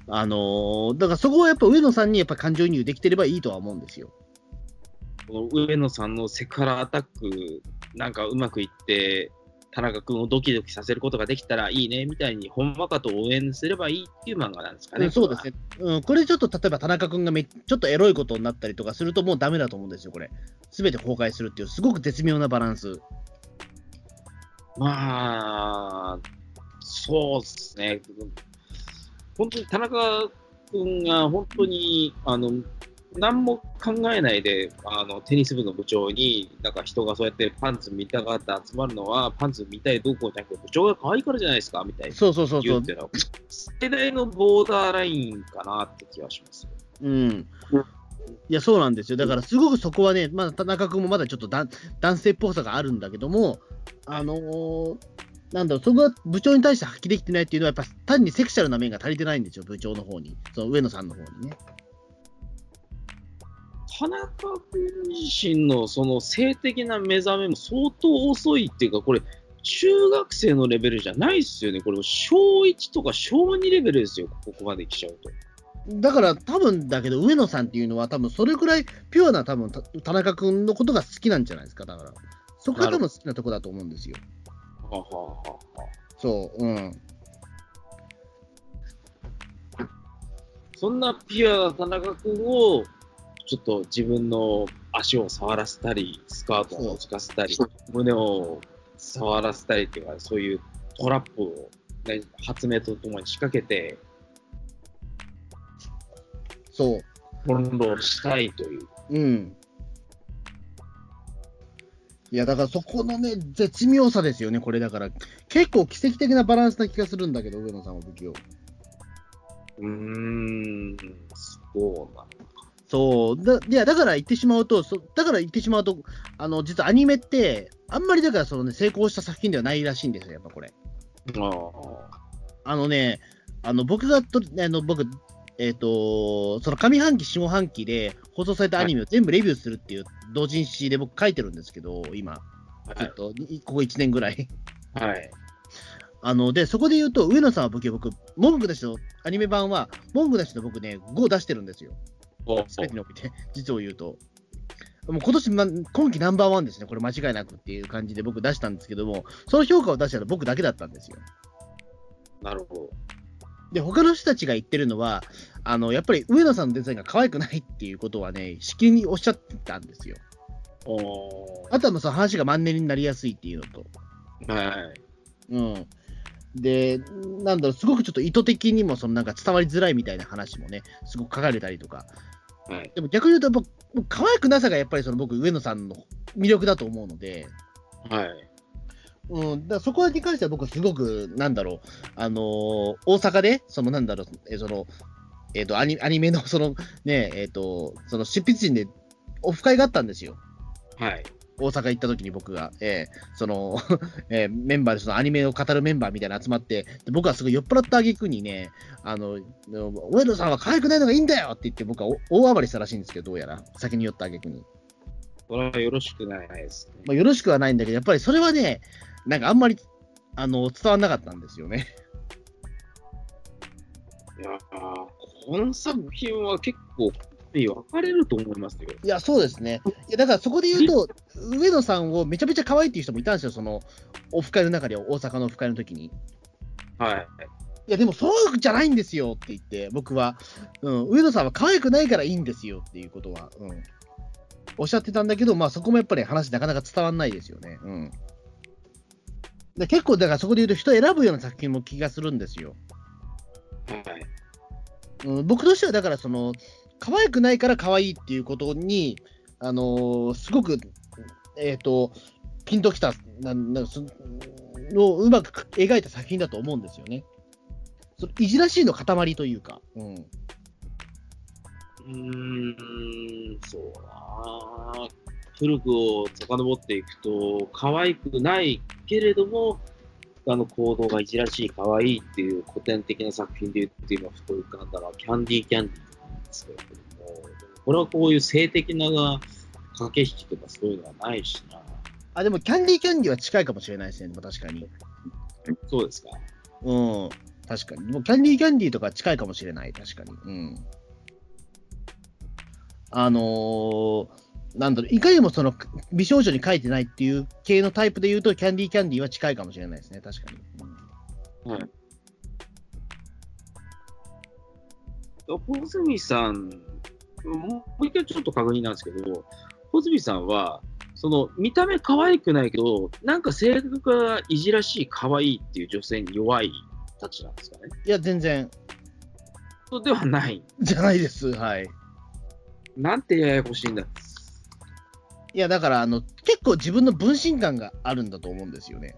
あのーだからそこはやっぱ上野さんにやっぱ感情移入できてればいいとは思うんですよ。上野さんのセクハラアタック、なんかうまくいって、田中君をドキドキさせることができたらいいねみたいに、ほんまかと応援すればいいっていう漫画なんですかね。うんそうですね、うん、これちょっと例えば田中君がめちょっとエロいことになったりとかするともうダメだと思うんですよ、これ。すべて崩壊するっていう、すごく絶妙なバランス。まあ、そうですね。本当に田中君が本当に、あの、何も考えないで、あの、テニス部の部長に、なんか人がそうやってパンツ見たがって集まるのは、パンツ見たいどうこうじゃなくて、部長が可愛いからじゃないですかみたいなそうそうそうそう言うっ。ていうのは、世代のボーダーラインかなって気がします。うん。いや、そうなんですよ。だから、すごくそこはね、まだ田中君もまだちょっと男性っぽさがあるんだけども、あのーなんだろう、そこが部長に対して発揮できてないっていうのは、やっぱ単にセクシャルな面が足りてないんですよ、部長の方に。その上野さんの方にね。田中君自身のその性的な目覚めも相当遅いっていうか、これ、中学生のレベルじゃないっすよね。これ、小1とか小2レベルですよ、ここまで来ちゃうと。だから多分だけど、上野さんっていうのは、多分それくらいピュアな多分た田中君のことが好きなんじゃないですか、だから。そこが多分好きなとこだと思うんですよ。はあはあはあはあそう、うん。そんなピュアな田中君を、ちょっと自分の足を触らせたり、スカートをつかせたり、胸を触らせたりっていうか、そういうトラップを、ね、発明とともに仕掛けて、そう。翻弄したいという。うん。いや、だからそこのね、絶妙さですよね、これだから。結構奇跡的なバランスな気がするんだけど、上野さんは不器用。うーん、そうなんだ。そう。だいや、だから言ってしまうと、そだから言ってしまうと、あの、実はアニメって、あんまりだからそのね、成功した作品ではないらしいんですよ、やっぱこれ。あのね、あの、僕がと、あの、僕、えっ、と、その上半期、下半期で放送されたアニメを全部レビューするっていう同人誌で僕書いてるんですけど、今、はいちょっと、いここ1年ぐらい。はい。あの、で、そこで言うと、上野さんは僕、僕、文句なしのアニメ版は、文句なしの僕ね、5出してるんですよ。おすべてにおいて、実を言うと。もう今年、ま、今季ナンバーワンですね、これ間違いなくっていう感じで僕出したんですけども、その評価を出したのは僕だけだったんですよ。なるほど。で、他の人たちが言ってるのは、あの、やっぱり上野さんのデザインが可愛くないっていうことはね、しきりにおっしゃってたんですよ。おあとはその話がマンネリになりやすいっていうのと。はい。うん。で、なんだろう、すごくちょっと意図的にも、そのなんか伝わりづらいみたいな話もね、すごく書かれたりとか。はい。でも逆に言うと、僕、僕可愛くなさがやっぱりその僕、上野さんの魅力だと思うので、はい。うん、だそこに関しては僕、すごく、なんだろう、あのー大阪で、そのなんだろう、えその、えっ、とアニ、アニメの、その、ね、えっ、と、その執筆陣でオフ会があったんですよ。はい。大阪行った時に僕が、えーその、えーメンバーでそのアニメを語るメンバーみたいなの集まって、で僕はすごい酔っ払った挙句にね、あの、上野さんは可愛くないのがいいんだよって言って、僕はお大暴れしたらしいんですけど、どうやら、先に酔った挙句に。それはよろしくないですね。まあ、よろしくはないんだけど、やっぱりそれはね、なんかあんまり、あの、伝わんなかったんですよね。いやーこの作品は結構、分かれると思いますよ。いや、そうですね。いや、だからそこで言うと、上野さんをめちゃめちゃ可愛いっていう人もいたんですよ、その、オフ会の中で、大阪のオフ会の時に。はい。いや、でもそうじゃないんですよって言って、僕は、うん、上野さんは可愛くないからいいんですよっていうことは、うん、おっしゃってたんだけど、まあそこもやっぱり話なかなか伝わんないですよね。うん。で結構、だからそこで言うと人選ぶような作品も気がするんですよ。はい。うん、僕としてはだからその、可愛くないから可愛いっていうことに、あのーすごく、えっ、と、ピンときた、なんなんそのをうまく描いた作品だと思うんですよね。そいじらしいの塊というか、うん。うーん、そうな古くを遡っていくと、可愛くないけれども、あの行動がいじらしい、可愛いっていう古典的な作品で言って今、ふと浮かんだのは、キャンディーキャンディーですけれども、これはこういう性的な駆け引きとかそういうのはないしな。あ、でも、キャンディーキャンディーは近いかもしれないですね、確かに。そうですか。うん、確かに。でも、キャンディーキャンディーとか近いかもしれない、確かに。うん。あのーなんだろう、いかにもその美少女に書いてないっていう系のタイプで言うと、キャンディーキャンディーは近いかもしれないですね、確かに。うんはい。穂積さん、もう一回ちょっと確認なんですけど、穂積さんは、その見た目可愛くないけど、なんか性格がいじらしい、可愛いっていう女性に弱いたちなんですかね。いや、全然、そうではない。じゃないです。はい。なんてややこしいんだ。いや、だから、あの、結構自分の分身感があるんだと思うんですよね。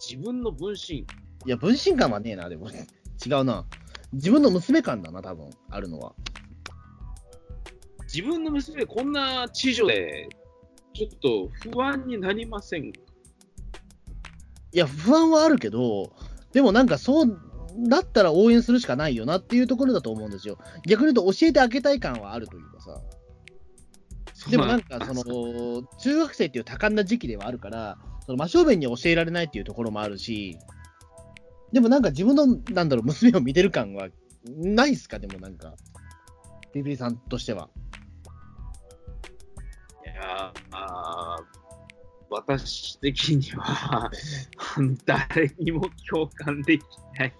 自分の分身。いや、分身感はねえな、でも。違うな。自分の娘感だな、多分、あるのは。自分の娘、こんな知女で、ちょっと不安になりませんか？いや、不安はあるけど、でもなんかそう、だったら応援するしかないよなっていうところだと思うんですよ。逆に言うと教えてあげたい感はあるというかさ。でもなんか、その、中学生っていう多感な時期ではあるから、その真正面に教えられないっていうところもあるし、でもなんか自分の、なんだろう、娘を見てる感はないっすか、でもなんか。ビビリさんとしては。いやーあー私的には 誰にも共感できない。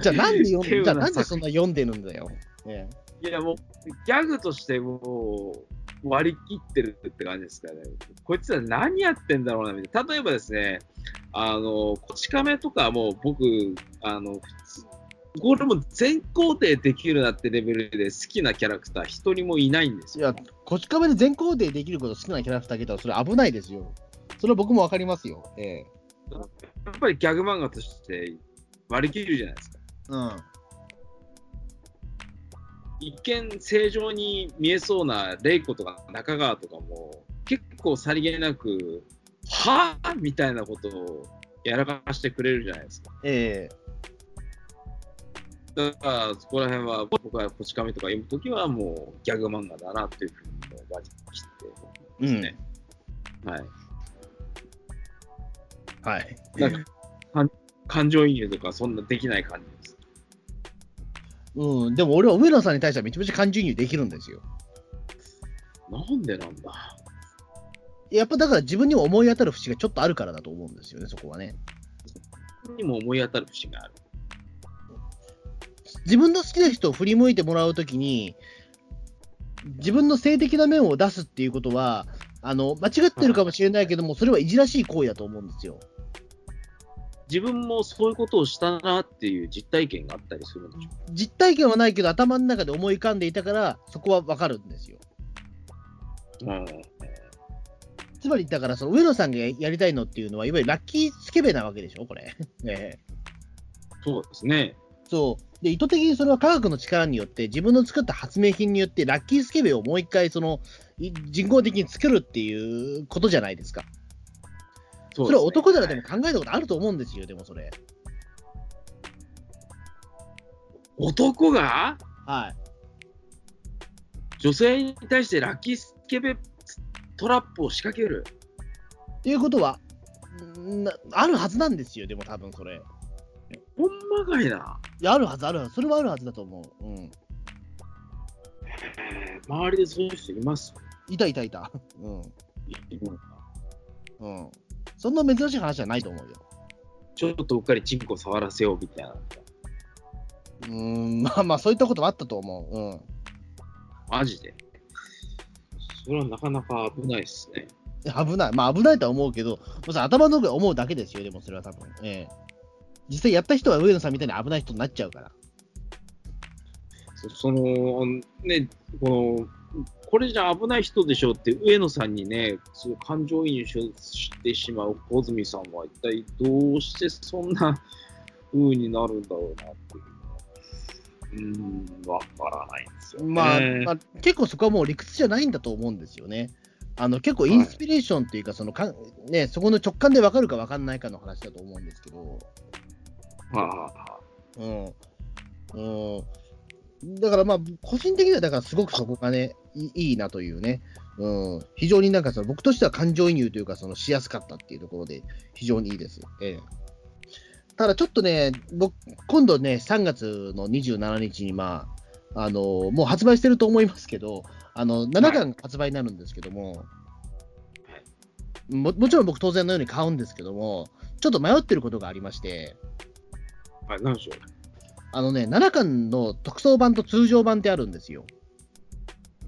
じゃあなんで読んっていうじゃあななんでそんな読んでるんだよ。ええいやもうギャグとしてもう割り切ってるって感じですからね。こいつら何やってんだろうなみたいな。例えばですね、あの、こち亀とかも僕、あの、これも全肯定できるなってレベルで好きなキャラクター一人もいないんですよ。いや、こち亀で全肯定できること好きなキャラクターあげたら、それ危ないですよ。それは僕もわかりますよ。ええやっぱりギャグ漫画として割り切るじゃないですか。うん。一見正常に見えそうなレイコとか中川とかも結構さりげなく、はぁみたいなことをやらかしてくれるじゃないですか。えだから、そこら辺は僕はこち亀とか読むときはもうギャグ漫画だなっていうふうに割り切ってえうん。ね。はい。はい。感情移入とかそんなできない感じです。うん、でも俺は上野さんに対してはめちゃめちゃ感情移入できるんですよ。なんでなんだ？やっぱだから自分にも思い当たる節がちょっとあるからだと思うんですよね、そこはね。にも思い当たる節がある。自分の好きな人を振り向いてもらうときに、自分の性的な面を出すっていうことは、あの間違ってるかもしれないけども、それはいじらしい行為だと思うんですよ。自分もそういうことをしたなっていう実体験があったりするんでしょ実体験はないけど、頭の中で思い浮かんでいたから、そこはわかるんですよ。う。うん。つまり、だからその上野さんがやりたいのっていうのは、いわゆるラッキースケベなわけでしょ、これ。ええそうですね。そうで意図的にそれは科学の力によって、自分の作った発明品によって、ラッキースケベをもう一回そのい人工的に作るっていうことじゃないですか。そそれは男ならでも。も考えたことあると思うんですよ、でもそれ。男が？はい。女性に対してラッキースケベトラップを仕掛ける？っていうことは、んなあるはずなんですよ、でも多分それ。ほんまかいな？いや、あるはず、あるはず。それはあるはずだと思う。うん。えー周りでそういう人います？いたいたいた。うん。うん。そんな珍しい話じゃないと思うよ。ちょっとうっかりチンコ触らせようみたいな。うーん、まあまあ、そういったこともあったと思う。うん。マジで。それはなかなか危ないっすね。危ない。まあ危ないとは思うけど、頭の上で思うだけですよ、でもそれは多分。ええ実際やった人は上野さんみたいに危ない人になっちゃうから。そその、ね、この、これじゃ危ない人でしょうって上野さんにね、そう感情移入してしまう小泉さんは一体どうしてそんな風になるんだろうなっていうのは。うーん、わからないんですよ、ね。まあ、まあ、結構そこはもう理屈じゃないんだと思うんですよね。あの結構インスピレーションっていうか、そのかね、そこの直感で分かるか分かんないかの話だと思うんですけど、はあ、うん。うん。だからまあ、個人的にはだからすごくそこがね、いいいなというね、うん。非常になんかその僕としては感情移入というか、そのしやすかったっていうところで、非常にいいです。ええ。ただちょっとね、僕、今度ね、3月の27日に、まあ、あのもう発売してると思いますけど、あの7巻発売になるんですけども、ももちろん僕、当然のように買うんですけども、ちょっと迷ってることがありまして、はい、何でしょあのね、7巻の特装版と通常版ってあるんですよ。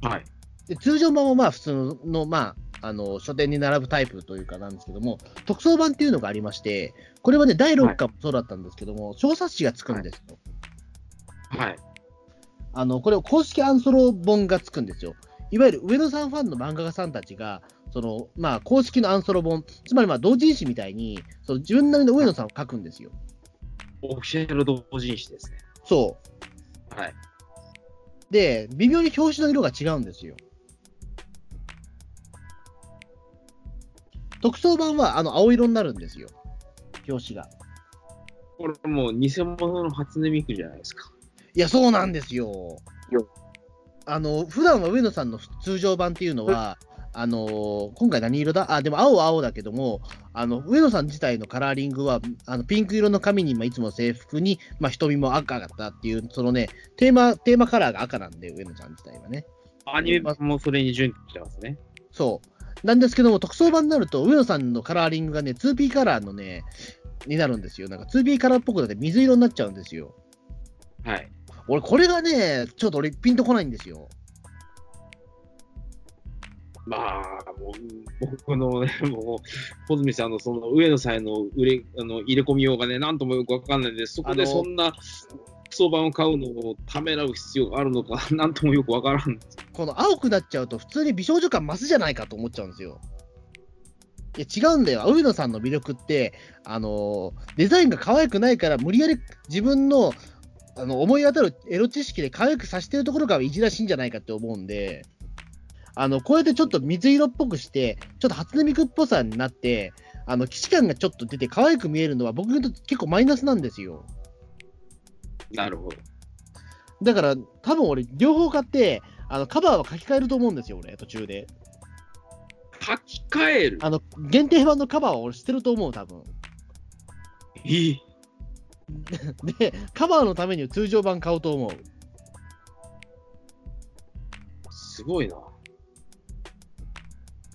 う。はい。で通常版はまあ普通の、まあ、あの書店に並ぶタイプというかなんですけども、特装版っていうのがありまして、これはね、第6巻もそうだったんですけども、小冊子がつくんですよ。はい。あのこれ、公式アンソロ本がつくんですよ。いわゆる上野さんファンの漫画家さんたちが、そのまあ、公式のアンソロ本、つまりまあ同人誌みたいに、その自分なりの上野さんを書くんですよ。オフィシャル同人誌ですね。そう。はい。で、微妙に表紙の色が違うんですよ。特装版はあの青色になるんですよ、表紙が。これもう偽物の初音ミクじゃないですか。いや、そうなんですよ。あの普段は上野さんの通常版っていうのは、あの今回何色だ？あ、でも青は青だけども、あの上野さん自体のカラーリングは、あのピンク色の髪に、まあ、いつも制服に、まあ、瞳も赤だったっていう、そのね、テーマ、テーマカラーが赤なんで、上野さん自体はね。アニメ版もそれに準拠してますね。そう。なんですけども、特装版になると、上野さんのカラーリングがね、2P カラーのね、になるんですよ。なんか 2P カラーっぽくなって水色になっちゃうんですよ。はい。俺、これがね、ちょっと俺、ピンとこないんですよ。まあ、もう、僕のね、もう、小泉さんのその上野さんへの売れあの入れ込みようがね、なんともよくわかんないんで、そこでそんな相場を買うのをためらう必要があるのか、なんともよくわからん。この青くなっちゃうと、普通に美少女感増すじゃないかと思っちゃうんですよ。いや、違うんだよ。上野さんの魅力って、あのデザインが可愛くないから、無理やり自分のあの思い当たるエロ知識で可愛くさせてるところがいじらしいんじゃないかって思うんで、あのこうやってちょっと水色っぽくして、ちょっと初音ミクっぽさになって、あの騎士感がちょっと出て可愛く見えるのは、僕にとって結構マイナスなんですよ。なるほど。だから、多分俺、両方買って、あのカバーは書き換えると思うんですよ、俺、途中で。書き換える？あの限定版のカバーは俺、捨てると思う、多分いい。で、カバーのために通常版買おうと思う。すごいな。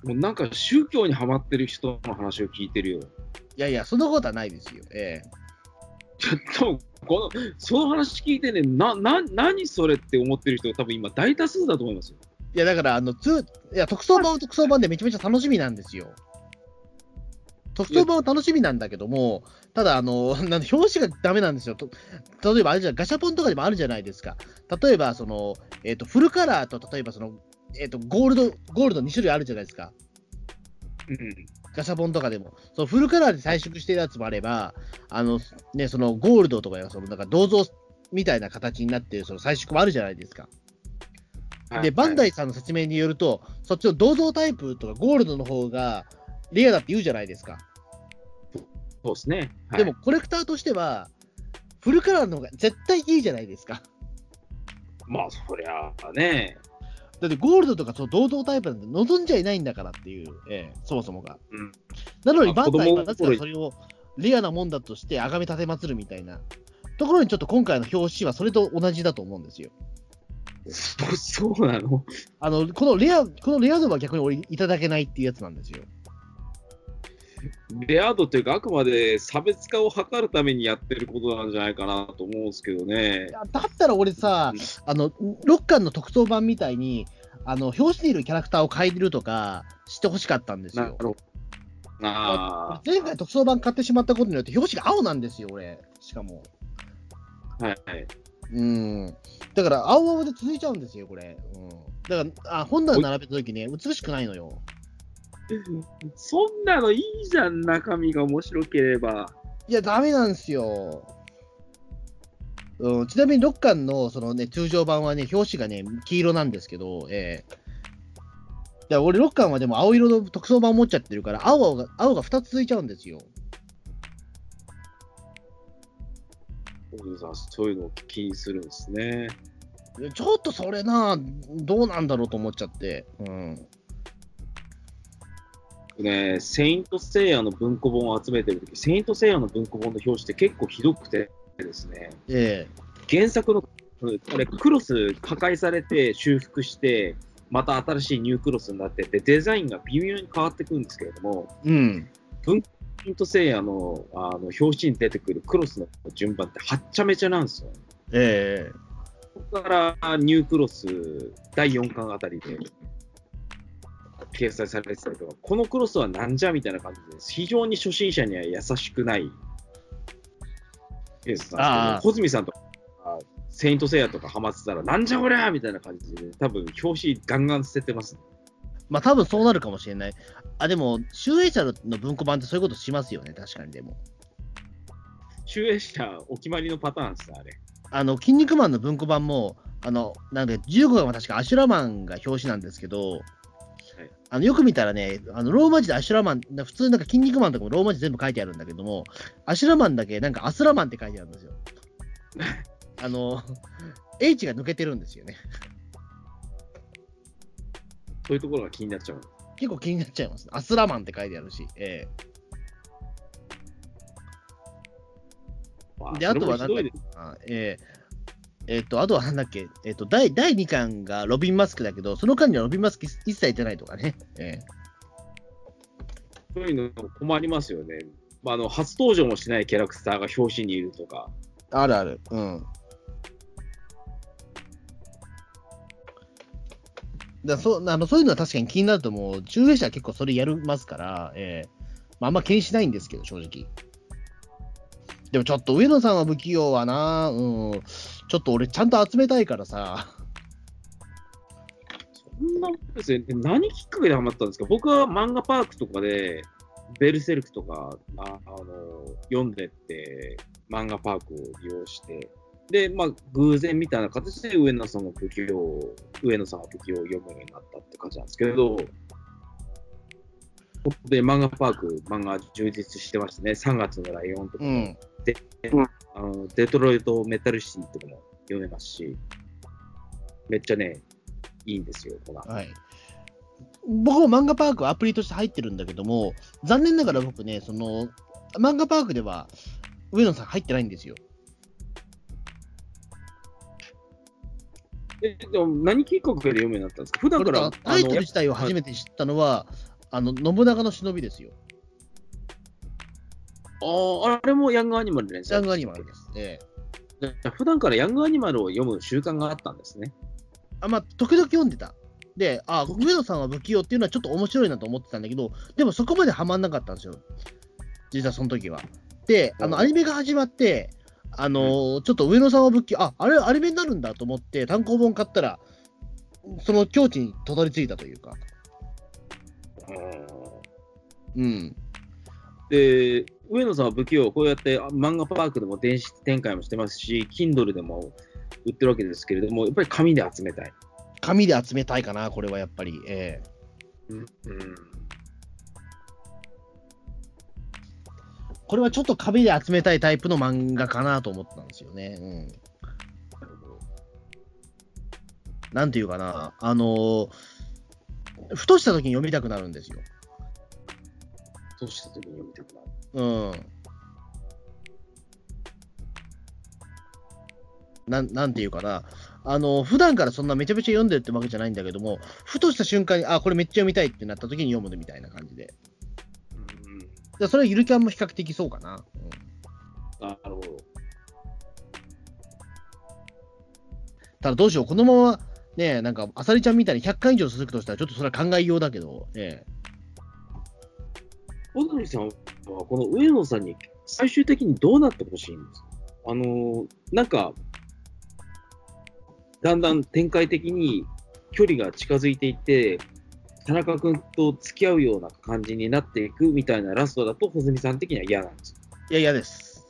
もうなんか宗教にはまってる人の話を聞いてるよ。いやいや、そんなことはないですよ。ええちょっと、この、その話聞いてね、な、な、何それって思ってる人が多分今大多数だと思いますよ。いや、だから、あの、ついや、特捜版は特捜版でめちゃめちゃ楽しみなんですよ。特捜版は楽しみなんだけども、ただ、あの、なん表紙がダメなんですよ。と例えば、あれじゃガシャポンとかでもあるじゃないですか。例えば、その、えっ、と、フルカラーと、例えば、その、えっ、と、ゴールド、ゴールド2種類あるじゃないですか。うん。ガシャポンとかでも。そのフルカラーで彩色してるやつもあれば、あの、ね、そのゴールドとかが、その、なんか銅像みたいな形になってる、その彩色もあるじゃないですか。で、バンダイ。イさんの説明によると、そっちの銅像タイプとかゴールドの方がレアだって言うじゃないですか。そうですね。はいでも、コレクターとしては、フルカラーの方が絶対いいじゃないですか。まあ、そりゃあね。だってゴールドとかその銅像タイプなんて望んじゃいないんだからっていう、ええそもそもが。うん。なのにまあバンダイはなぜかそれをレアなもんだとして崇め立てまつるみたいなところにちょっと今回の表紙はそれと同じだと思うんですよ。そ そうなの？あの、このレア、このレア度は逆に俺いただけないっていうやつなんですよ。レア度というか、あくまで差別化を図るためにやってることなんじゃないかなと思うんですけどねだったら俺さ、あの、6巻の特装版みたいに、あの、表紙にいるキャラクターを変えるとかしてほしかったんですよ。あ前回特装版買ってしまったことによって表紙が青なんですよ、俺。しかも。あ、はいはい。うん。だから、青青で続いちゃうんですよ、これ。うん。だから、あ本棚並べた時ね、美しくないのよ。そんなのいいじゃん、中身が面白ければ。いや、ダメなんですよ。うん、ちなみに6巻のその、ね、通常版はね、表紙がね、黄色なんですけど、ええだから俺6巻はでも青色の特装版持っちゃってるから、青が青が2つ続いちゃうんですよ。そういうのを気にするんですね。ちょっとそれな、どうなんだろうと思っちゃって。うん。ね、セイント・セイヤの文庫本を集めてるとき、セイント・セイヤの文庫本の表紙って結構ひどくてですね、え原作の、あれ、クロス破壊されて修復して、また新しいニュークロスになってて、デザインが微妙に変わってくるんですけれども、えうん。セイント・セイヤのあの表紙に出てくるクロスの順番ってはっちゃめちゃなんですよ。ええここからニュークロス第4巻あたりで掲載されてたりとか、このクロスはなんじゃみたいな感じです。非常に初心者には優しくないケースなんですけど、穂積さんとか、セイントセイヤとかハマってたら、なんじゃこりゃみたいな感じで、多分表紙ガンガン捨ててます、まあ多分そうなるかもしれない。あ、でも、集英社の文庫版ってそういうことしますよね、確かにでも。集英社お決まりのパターンですね、あれ。あの、筋肉マンの文庫版も、あの、なんで、15巻は確かアシュラマンが表紙なんですけど、あのよく見たらね、あのローマ字でアシュラマン、な普通なんか筋肉マンとかもローマ字全部書いてあるんだけども、アシュラマンだけなんかアスラマンって書いてあるんですよ。あの、H が抜けてるんですよね。そういうところが気になっちゃう。結構気になっちゃいます。アスラマンって書いてあるし。えまえで、あとはなんだっけ？それもひどいですあえええっと、あとはなんだっけ、えっと、第第2巻がロビン・マスクだけど、その間にはロビン・マスク一切出ないとかね。ええそういうの困りますよね。まあ、あの初登場もしないキャラクターが表紙にいるとか。あるある。うん。だそうあのそういうのは確かに気になると思う。中衛者は結構それやりますから、ええまあ、あんま気にしないんですけど、正直。でもちょっと上野さんは不器用はな、うん。ちょっと俺ちゃんと集めたいからさ。そんなことですね。で何きっかけでハマったんですか？僕は漫画パークとかで、ベルセルクとかああの読んでって、漫画パークを利用して、で、まあ、偶然みたいな形で上野さんの武器を、上野さんが武器を読むようになったって感じなんですけど、で、漫画パーク、漫画充実してましたね。3月のライオンとかも、うん。あのデトロイトメタルシティとかも読めますし、めっちゃね、いいんですよ、ほら。はい。僕も漫画パークはアプリとして入ってるんだけども、残念ながら僕ね、その、漫画パークでは、上野さん入ってないんですよ。え、でも何きっかけで読むようになったんですか？普段から、タイトル自体を初めて知ったのは、あの信長の忍びですよ。あのああれもヤングアニマルで連載ヤングアニマルです。ええじゃあ普段からヤングアニマルを読む習慣があったんですね。あまあ、時々読んでた。で、あ、上野さんは不器用っていうのはちょっと面白いなと思ってたんだけど、でもそこまでハマんなかったんですよ。実はその時は。で、あの、うんアニメが始まって、あのーちょっと上野さんは不器用、あ、あれ、アニメになるんだと思って、単行本買ったら、その境地にたどり着いたというか。うん。で、上野さんは不器用、こうやってあ漫画パークでも電子展開もしてますし、Kindle でも売ってるわけですけれども、やっぱり紙で集めたい。紙で集めたいかな、これはやっぱり。ええうんこれはちょっと紙で集めたいタイプの漫画かなと思ったんですよね。うん。なんていうかな、あのーふとした時に読みたくなるんですよ。そうした時に読みたくなる。うん。なんなんていうかな、あの普段からそんなめちゃめちゃ読んでるってわけじゃないんだけども、ふとした瞬間に、あ、これめっちゃ読みたいってなった時に読むみたいな感じで。うんでそれはゆるキャンも比較的そうかな。うんなるほど。ただどうしよう、このままね、なんか、あさりちゃんみたいに100回以上続くとしたら、ちょっとそれは考えようだけど、え小鳥さんは、この上野さんに最終的にどうなってほしいんですか？あのーなんか、だんだん展開的に距離が近づいていって、田中君と付き合うような感じになっていくみたいなラストだと、穂積さん的には嫌なんですいや、嫌です。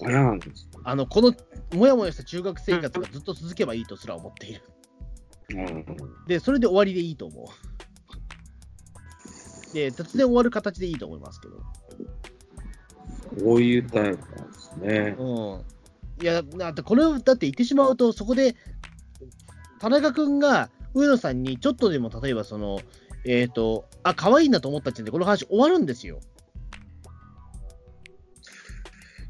か嫌なんです。あの、この、もやもやした中学生活がずっと続けばいいとすら思っている。うんで、それで終わりでいいと思う。で、突然終わる形でいいと思いますけど。こういうタイプなんですね。うん。いや、だってこれを、だって言ってしまうと、そこで、田中君が上野さんにちょっとでも、例えばその、えっ、と、あ、可愛いなと思った時点で、この話終わるんですよ。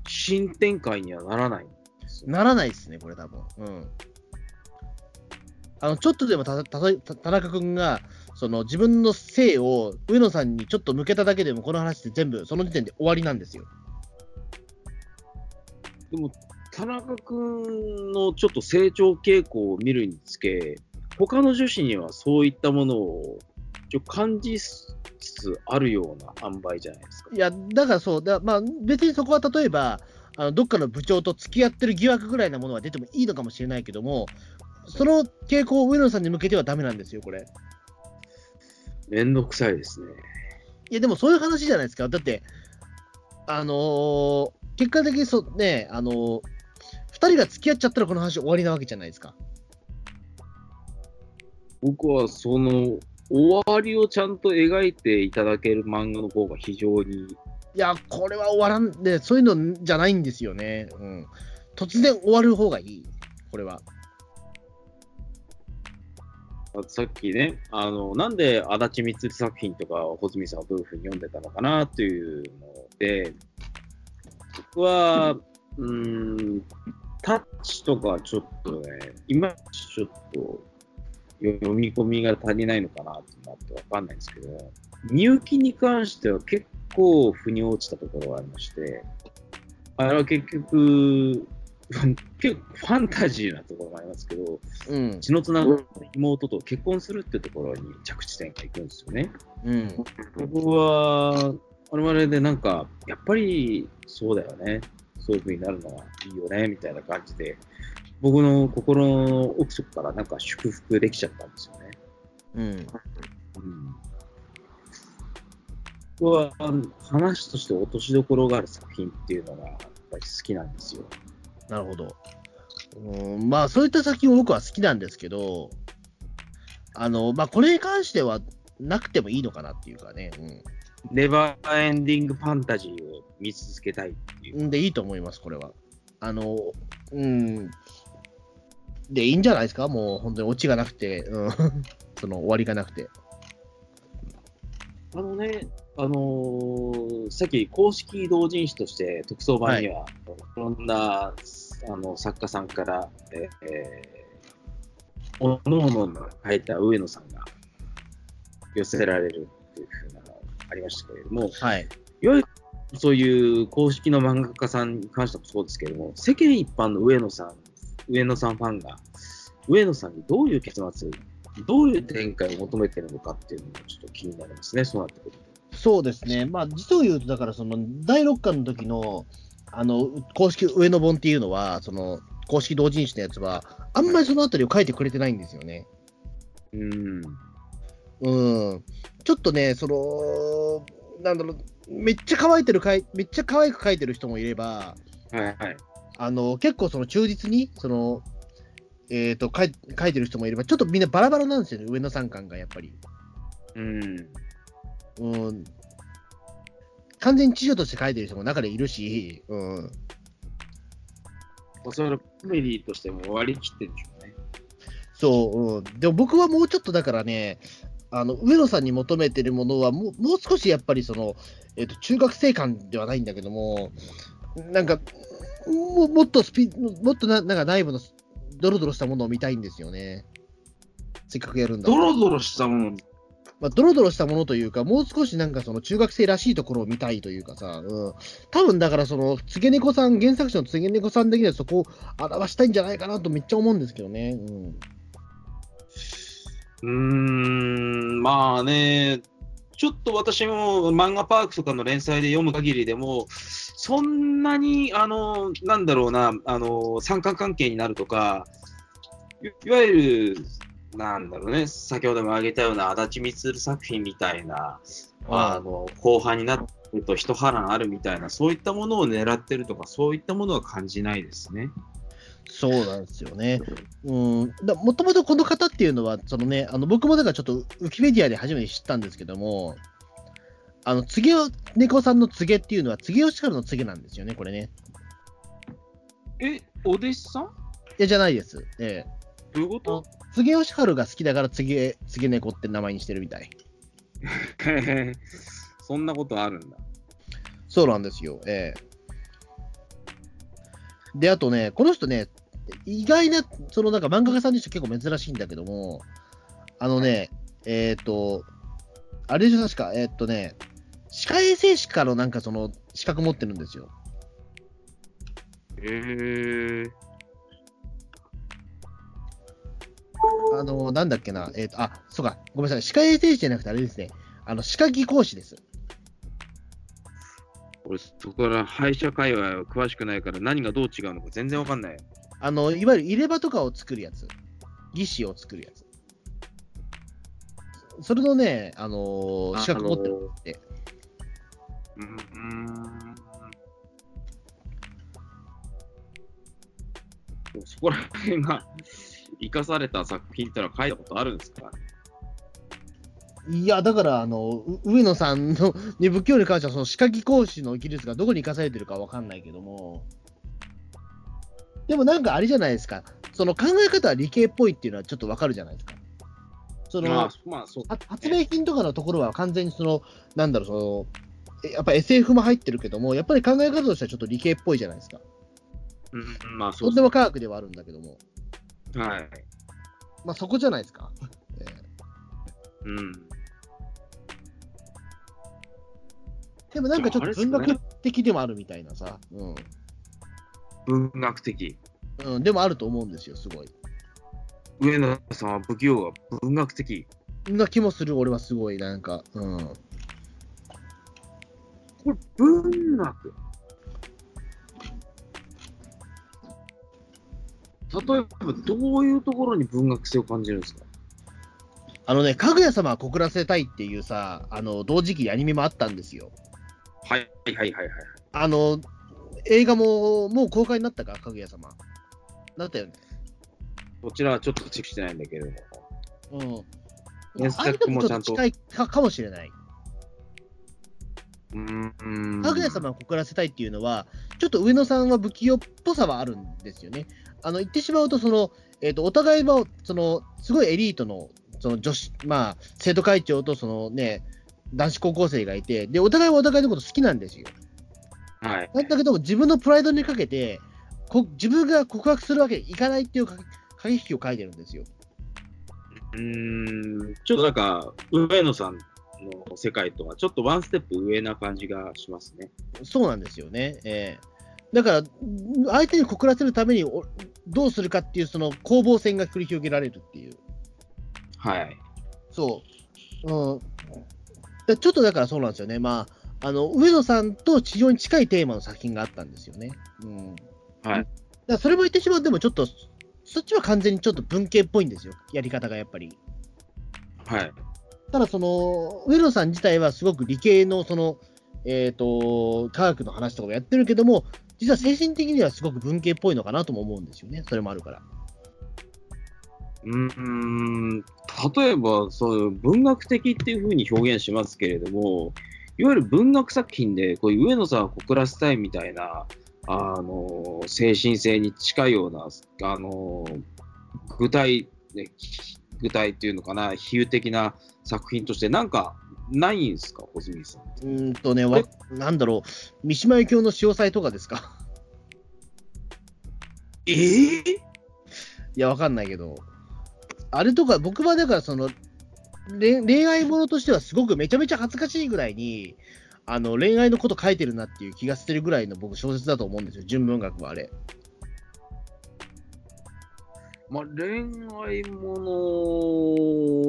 新展開にはならない。ならないですね、これ多分。うん。あの、ちょっとでもた、たとた田中君が、その自分の性を上野さんにちょっと向けただけでも、この話って全部、その時点で終わりなんですよ。でも、田中君のちょっと成長傾向を見るにつけ、他の女子にはそういったものをちょ感じつつあるような塩梅じゃないですか。いや、だからそう、だまあ、別にそこは例えば、あのどっかの部長と付き合ってる疑惑ぐらいなものは出てもいいのかもしれないけども、その傾向を上野さんに向けてはダメなんですよ、これ。めんどくさいですね。いや、でもそういう話じゃないですか。だって、あのー結果的にそ、ね、あのー二人が付き合っちゃったらこの話終わりなわけじゃないですか。僕はその終わりをちゃんと描いていただける漫画の方が非常にいや、これは終わらんで、そういうのじゃないんですよね。うん。突然終わる方がいい、これは。さっきね、あの、なんで足立光作品とか穂積さんはどういうふうに読んでたのかなというので、僕は、うん、タッチとかちょっとね、いまいちちょっと読み込みが足りないのかなってなってわかんないんですけど、みゆきに関しては結構腑に落ちたところがありまして、あれは結局、結構ファンタジーなところもありますけど、うん。血のつながった妹と結婚するってところに着地点が行くんですよね。うん。僕は、我々でなんか、やっぱりそうだよね。そういう風になるのはいいよね、みたいな感じで、僕の心の奥底からなんか祝福できちゃったんですよね。うん。うん。僕は話として落としどころがある作品っていうのがやっぱり好きなんですよ。なるほど。うん、まあ、そういった作品も僕は好きなんですけど、あの、まあ、これに関してはなくてもいいのかなっていうかね。ネバーエンディングファンタジーを見続けたいっていううん。で、いいと思います、これは。あの、うん。で、いいんじゃないですか？もう、本当にオチがなくて、うん。その、終わりがなくて。あのね、あのーさっき公式同人誌として特捜版には、い、ろんなあの作家さんから、えーえーおのおのの書いた上野さんが寄せられるっていうふうなのがありましたけれども、はい。いわゆるそういう公式の漫画家さんに関してもそうですけれども、世間一般の上野さん、上野さんファンが、上野さんにどういう結末、どういう展開を求めてるのかっていうのもちょっと気になりますね、そうなってくると。そうですね。まあ、実を言うと、だから、その、第6巻の時の、あの、公式上野本っていうのは、その、公式同人誌のやつは、あんまりそのあたりを書いてくれてないんですよね。うん。うん。ちょっとね、その、なんだろう、めっちゃ乾いてるかい、めっちゃ可愛く描いてる人もいれば、はいはい。あの、結構その忠実に、その、えっ、と、書い書いてる人もいれば、ちょっとみんなバラバラなんですよね、上野三巻がやっぱり。うん。うん。完全に知女として書いてる人も中でいるし、うん。おそらくコメディとしても割り切ってるんでしょうね。そう、うん。でも僕はもうちょっとだからね、あの、上野さんに求めてるものはもう、もう少しやっぱりその、えっ、と、中学生感ではないんだけども、なんか、ももっとスピ、もっとななんか内部のドロドロしたものを見たいんですよね。せっかくやるんだドロドロしたもの。まあ、ドロドロしたものというか、もう少しなんかその中学生らしいところを見たいというかさ、うん、多分だからその、つげねこさん、原作者のつげねこさん的にはそこを表したいんじゃないかなとめっちゃ思うんですけどね。うん、うーん、まあね、ちょっと私も漫画パークとかの連載で読む限りでも、そんなに、あの、なんだろうな、あの、三角関係になるとか、いわゆる、なんだろうね、先ほども挙げたような足立光作品みたいな、あの、後半になると一波乱あるみたいな、そういったものを狙ってるとか、そういったものは感じないですね。そうなんですよね。うん、だもともとこの方っていうのは、そのね、あの僕もだからちょっとウィキペディアで初めて知ったんですけども、あの、つげお、猫さんのつげっていうのは、つげよしかるのつげなんですよね、これね。え、お弟子さん？いや、じゃないです。ええどういうこと？つげよしはるが好きだから、つげ、つげ猫って名前にしてるみたい。そんなことあるんだ。そうなんですよ。ええで、あとね、この人ね、意外な、そのなんか漫画家さんにして結構珍しいんだけども、あのね、えっ、と、あれでしょ、確か、えっ、とね、歯科衛生士からのなんかその資格持ってるんですよ。へえ。あの、なんだっけな、えっ、と、あ、そうか、ごめんなさい、歯科衛生士じゃなくてあれですね、あの、歯科技講師です。俺、そこから歯医者界隈は詳しくないから何がどう違うのか全然わかんない。あの、いわゆる入れ歯とかを作るやつ。義歯を作るやつ。それのね、あのー資格持ってるって。うーん。そこら辺が生かされた作品ってのは書いたことあるんですか？いや、だから、あの、う上野さんの、ね、仏教に関しては、その歯科技講師の技術がどこに生かされてるかわかんないけども、でもなんかあれじゃないですか、その考え方は理系っぽいっていうのはちょっとわかるじゃないですか。その、まあ、まあ、そう。は発明品とかのところは完全にその、なんだろう、その、えやっぱ SF も入ってるけども、やっぱり考え方としてはちょっと理系っぽいじゃないですか。うん、まあ、そとうんでも科学ではあるんだけども、はい。まあそこじゃないですか。えーうん。でもなんかちょっと文学的でもあるみたいなさ、うん。文学的。うん、でもあると思うんですよ、すごい。上野さんは不器用が文学的。な気もする、俺はすごい、なんか、うん。これ、文学例えば、どういうところに文学性を感じるんですか？あのね、かぐや様は告らせたいっていうさ、あの、同時期にアニメもあったんですよ。はいはいはいはいはい。あの、映画も、もう公開になったか、かぐや様。なったよね。こちらはちょっとチェックしてないんだけれども。うん。原作もちゃんとああいうのもちょっ近いかかもしれない。うーん。かぐや様を告らせたいっていうのは、ちょっと上野さんは不器用っぽさはあるんですよね。あの、言ってしまうと、その、えっ、と、お互いは、その、すごいエリートの、その女子、まあ、生徒会長と、そのね、男子高校生がいて、で、お互いはお互いのこと好きなんですよ。はい。だけども、自分のプライドにかけて、こ自分が告白するわけにいかないっていうか駆け引きを書いてるんですよ。うーん、ちょっとなんか、上野さんの世界とはちょっとワンステップ上な感じがしますね。そうなんですよね。ええだから、相手に告らせるためにおどうするかっていう、その攻防戦が繰り広げられるっていう。はい。そう。うん。だちょっとだからそうなんですよね。まあ、あの、上野さんと非常に近いテーマの作品があったんですよね。うん。はい。だそれも言ってしまうでもちょっと、そっちは完全にちょっと文系っぽいんですよ。やり方がやっぱり。はい。ただ、その、上野さん自体はすごく理系の、その、えっ、と、科学の話とかもやってるけども、実は精神的にはすごく文系っぽいのかなとも思うんですよね。それもあるから。うん、例えば、そういう文学的っていうふうに表現しますけれども、いわゆる文学作品で、こういう上野さんを告らせたいみたいな、あの、精神性に近いような、あの、具体、具体っていうのかな、比喩的な作品として、なんかないんですか、小泉さん。うーんとね、わなんだろう、三島由紀夫の潮祭とかですか？え？えいや、わかんないけど。あれとか、僕はだから、その、恋恋愛ものとしてはすごくめちゃめちゃ恥ずかしいぐらいに、あの、恋愛のこと書いてるなっていう気がしてるぐらいの僕小説だと思うんですよ、純文学はあれ。まあ、恋愛も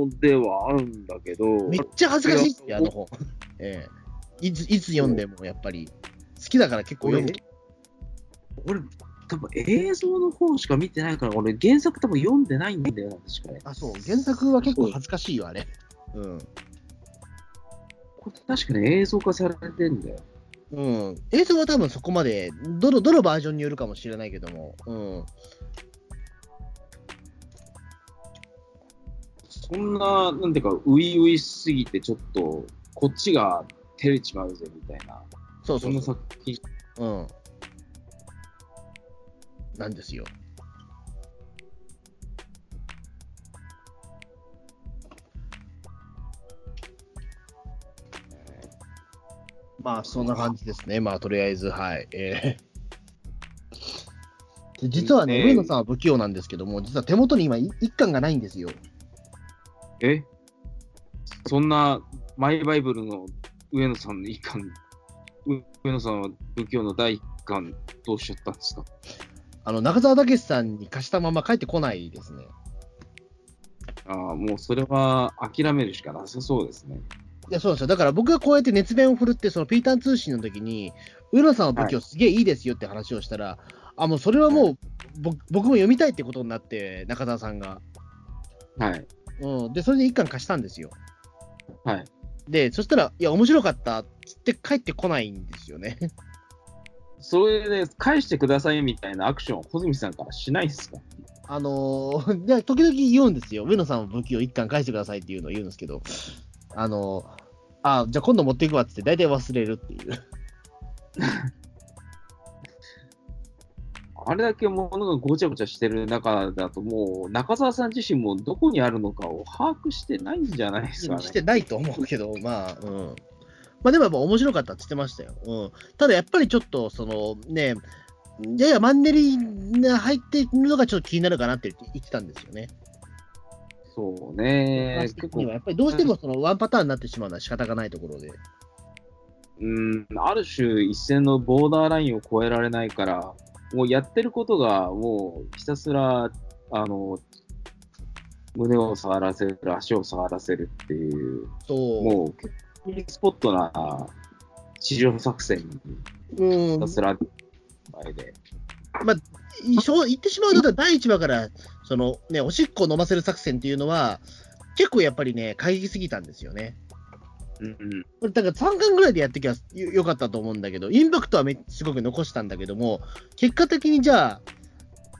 のではあるんだけど、めっちゃ恥ずかしいって、あの本。ええいつ、いつ読んでもやっぱり、好きだから結構読む。俺、多分映像の方しか見てないから、俺、原作多分読んでないんだよな、確かね。あ、そう、原作は結構恥ずかしいよ、あれ。うん。これ確かに映像化されてんだよ。うん。映像は多分そこまで、どの、どのバージョンによるかもしれないけども、うん。そんな、なんていうか、初々しすぎて、ちょっと、こっちが照れちまうぜ、みたいな。そうそうそう。作品。うん。なんですよ。まあ、そんな感じですね。まあ、とりあえず、はい。えーで実はね、えー上野さんは不器用なんですけども、実は手元に今、い一巻がないんですよ。え？そんな、マイバイブルの上野さんの一巻、う上野さんは不器用の第一巻、どうしちゃったんですか？あの、中澤武さんに貸したまま帰ってこないですね。ああ、もうそれは諦めるしかなさそうですね。いや、そうなんですよ。だから僕がこうやって熱弁を振るって、そのピーターン通信の時に、上野さんは武器をすげえいいですよって話をしたら、あ、もうそれはもう、ぼ僕も読みたいってことになって、中澤さんが。はい。うん。で、それで一巻貸したんですよ。はい。で、そしたら、いや、面白かったっつって帰ってこないんですよね。それで、返してくださいみたいなアクション、穂積さんからしないですか？あのー、で時々言うんですよ。上野さんは武器を一巻返してくださいっていうのを言うんですけど、あのー、あ、じゃあ今度持っていくわって大体忘れるっていう。あれだけ物がごちゃごちゃしてる中だと、もう中澤さん自身もどこにあるのかを把握してないんじゃないですかね。してないと思うけど、まあ、うん。まあでもやっぱ面白かったって言ってましたよ。うん。ただやっぱりちょっと、そのね、ややマンネリが入っているのがちょっと気になるかなって言ってたんですよね。そうね。結構、やっぱりどうしてもそのワンパターンになってしまうのは仕方がないところで。うん、ある種一線のボーダーラインを越えられないから、もうやってることがもうひたすら、あの、胸を触らせる、足を触らせるっていう、そう。もう、スポットな地上作戦にうんひた。すら、あれで。いしょ言ってしまうと、第1話から、そのね、おしっこを飲ませる作戦っていうのは、結構やっぱりね、過激すぎたんですよね。うんうん。これだから3巻ぐらいでやってきゃよよかったと思うんだけど、インパクトはめすごく残したんだけども、結果的にじゃ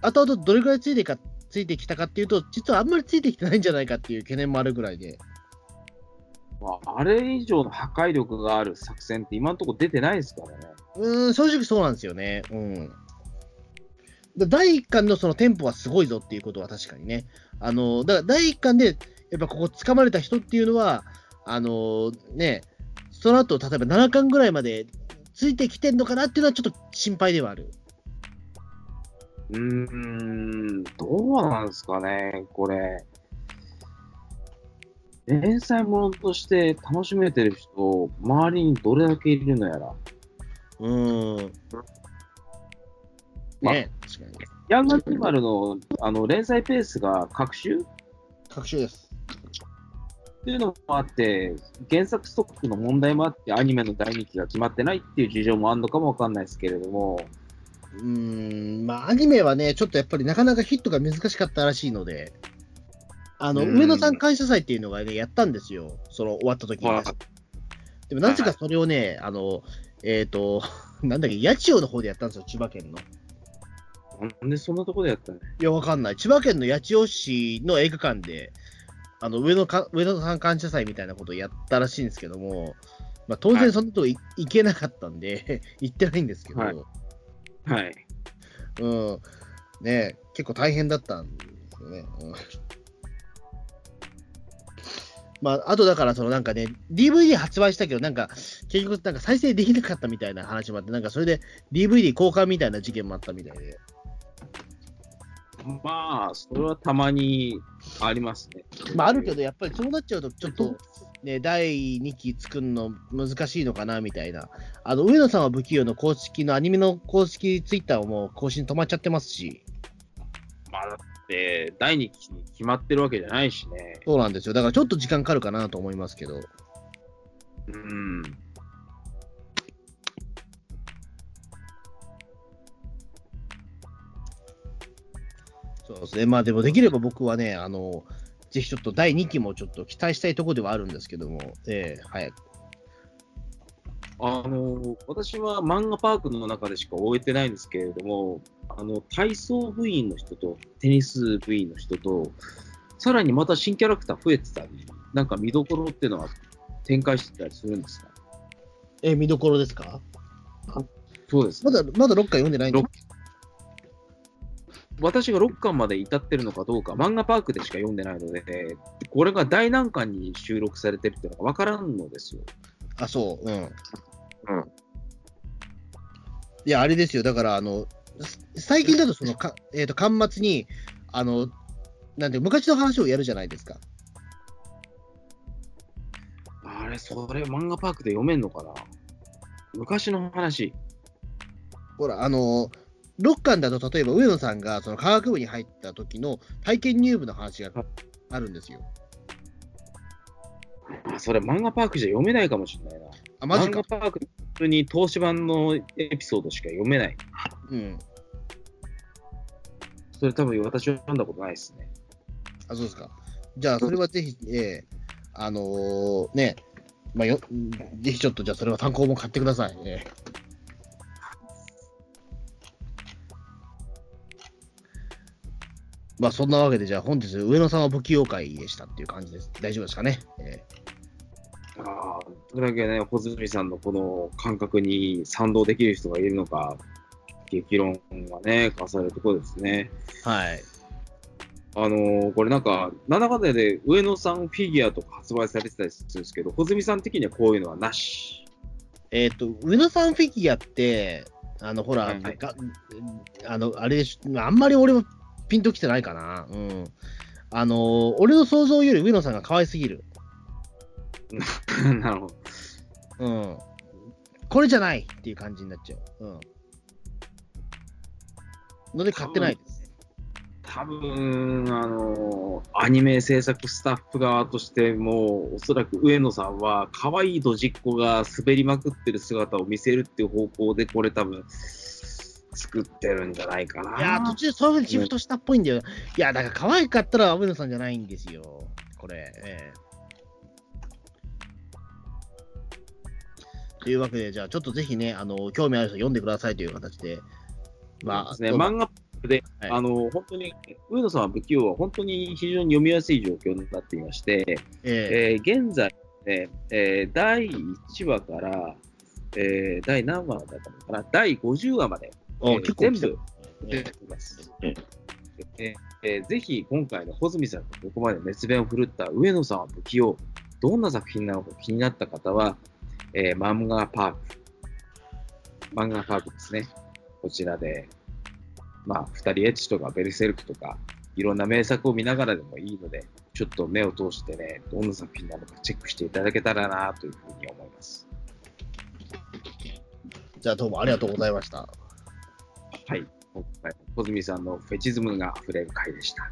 あ、後々どれくらいついてかついてきたかっていうと、実はあんまりついてきてないんじゃないかっていう懸念もあるぐらいで。まあ、あれ以上の破壊力がある作戦って今のところ出てないですからね。うーん、正直そうなんですよね。うん。だ第1巻のそのテンポはすごいぞっていうことは確かにね。あの、だから第1巻で、やっぱここ掴まれた人っていうのは、あのね、その後、例えば7巻ぐらいまでついてきてんのかなっていうのはちょっと心配ではある。うーん、どうなんですかね、これ。連載ものとして楽しめてる人、周りにどれだけいるのやら。うーん。まあね、確かに。ヤングアニマルのあの連載ペースが各週？確証です。っていうのもあって、原作ストックの問題もあって、アニメの第2期が決まってないっていう事情もあるのかもわかんないですけれども、うーん、まあ、アニメはね、ちょっとやっぱりなかなかヒットが難しかったらしいので、あの、うん上野さん感謝祭っていうのがね、やったんですよ。その終わった時に。はいでもなぜかそれをね、あの、えっ、と、なんだっけ、八千代の方でやったんですよ、千葉県の。なんでそんなところでやったの？いや、わかんない。千葉県の八千代市の映画館で、あの、上野か、上野さん感謝祭みたいなことをやったらしいんですけども、まあ、当はい然そのとこい行けなかったんで、行ってないんですけど、はいはい。うん。ね結構大変だったんですよね。うん。まあ、あとだから、そのなんかね、DVD 発売したけど、なんか、結局、なんか再生できなかったみたいな話もあって、なんかそれで DVD 交換みたいな事件もあったみたいで。まあ、それはたまにありますね。まあ、あるけど、やっぱりそうなっちゃうと、ちょっと、ね、第2期作るの難しいのかな、みたいな。あの、上野さんは不器用の公式のアニメの公式ツイッターも更新止まっちゃってますし、まあ、だって、第2期に決まってるわけじゃないしね。そうなんですよ。だからちょっと時間かかるかなと思いますけど。うん。そうですね。まあでもできれば僕はね、あの、ぜひちょっと第2期もちょっと期待したいところではあるんですけども、ええ早く。あの、私は漫画パークの中でしか終えてないんですけれども、あの、体操部員の人と、テニス部員の人と、さらにまた新キャラクター増えてたり、なんか見どころっていうのは展開してたりするんですか？え、見どころですか？そうです。まだ、まだ6回読んでないんでろ私が6巻まで至ってるのかどうか、漫画パークでしか読んでないので、これが第何巻に収録されてるっていうのが分からんのですよ。あ、そう。うん。うん。いや、あれですよ。だから、あの、最近だとそのか、えっ、と、端末に、あの、なんて、昔の話をやるじゃないですか。あれ、それ漫画パークで読めんのかな昔の話。ほら、あの、6巻だと、例えば上野さんがその科学部に入った時の体験入部の話があるんですよ。あ、それ漫画パークじゃ読めないかもしれないな。あ、マジ漫か画。パーク、に東芝のエピソードしか読めない。うん。それ多分私は読んだことないですね。あ、そうですか。じゃあ、それはぜひ、ええあのーね、まあよ、ぜひちょっと、じゃあ、それは単行本買ってください。えまあ、そんなわけで、じゃあ、本日、上野さんは不器用会でしたっていう感じです。大丈夫ですかね？えああ、それだけね、穂積さんのこの感覚に賛同できる人がいるのか、激論はね、交わされるところですね。えはい。あのーこれなんか、なんだかんだで上野さんフィギュアとか発売されてたりするんですけど、穂積さん的にはこういうのはなし？えっ、と、上野さんフィギュアって、あの、ほら、はいはいがあの、あれあんまり俺もピンときてないかな。うん。あの、俺の想像より上野さんが可愛すぎる。なるほど。うん。これじゃないっていう感じになっちゃう。うん。ので買ってないです。多分、あのーアニメ制作スタッフ側としても、おそらく上野さんは、可愛いドジっ子が滑りまくってる姿を見せるっていう方向で、これ多分、作ってるんじゃないかな。いやー、途中でそういうふうにシフトしたっぽいんだよ。いや、だから可愛かったら上野さんじゃないんですよ。これ。ええというわけで、じゃあちょっとぜひね、あの、興味ある人読んでくださいという形で。まあ、ね、漫画で、はいあの本当に、上野さんは不器用は本当に非常に読みやすい状況になっていまして、ええー現在、ねえー第1話から、えー第何話だったのかな、第50話まで、結構来てる部出ています。えーえーぜひ今回の穂積さんがここまで熱弁を振るった上野さんは不器用、どんな作品なのか気になった方は、えー漫画パーク。漫画パークですね。こちらで、まあ、二人エッチとかベルセルクとか、いろんな名作を見ながらでもいいので、ちょっと目を通してね、どんな作品なのかチェックしていただけたらなというふうに思います。じゃあどうもありがとうございました。はい。今回、小泉さんのフェチズムが溢れる回でした。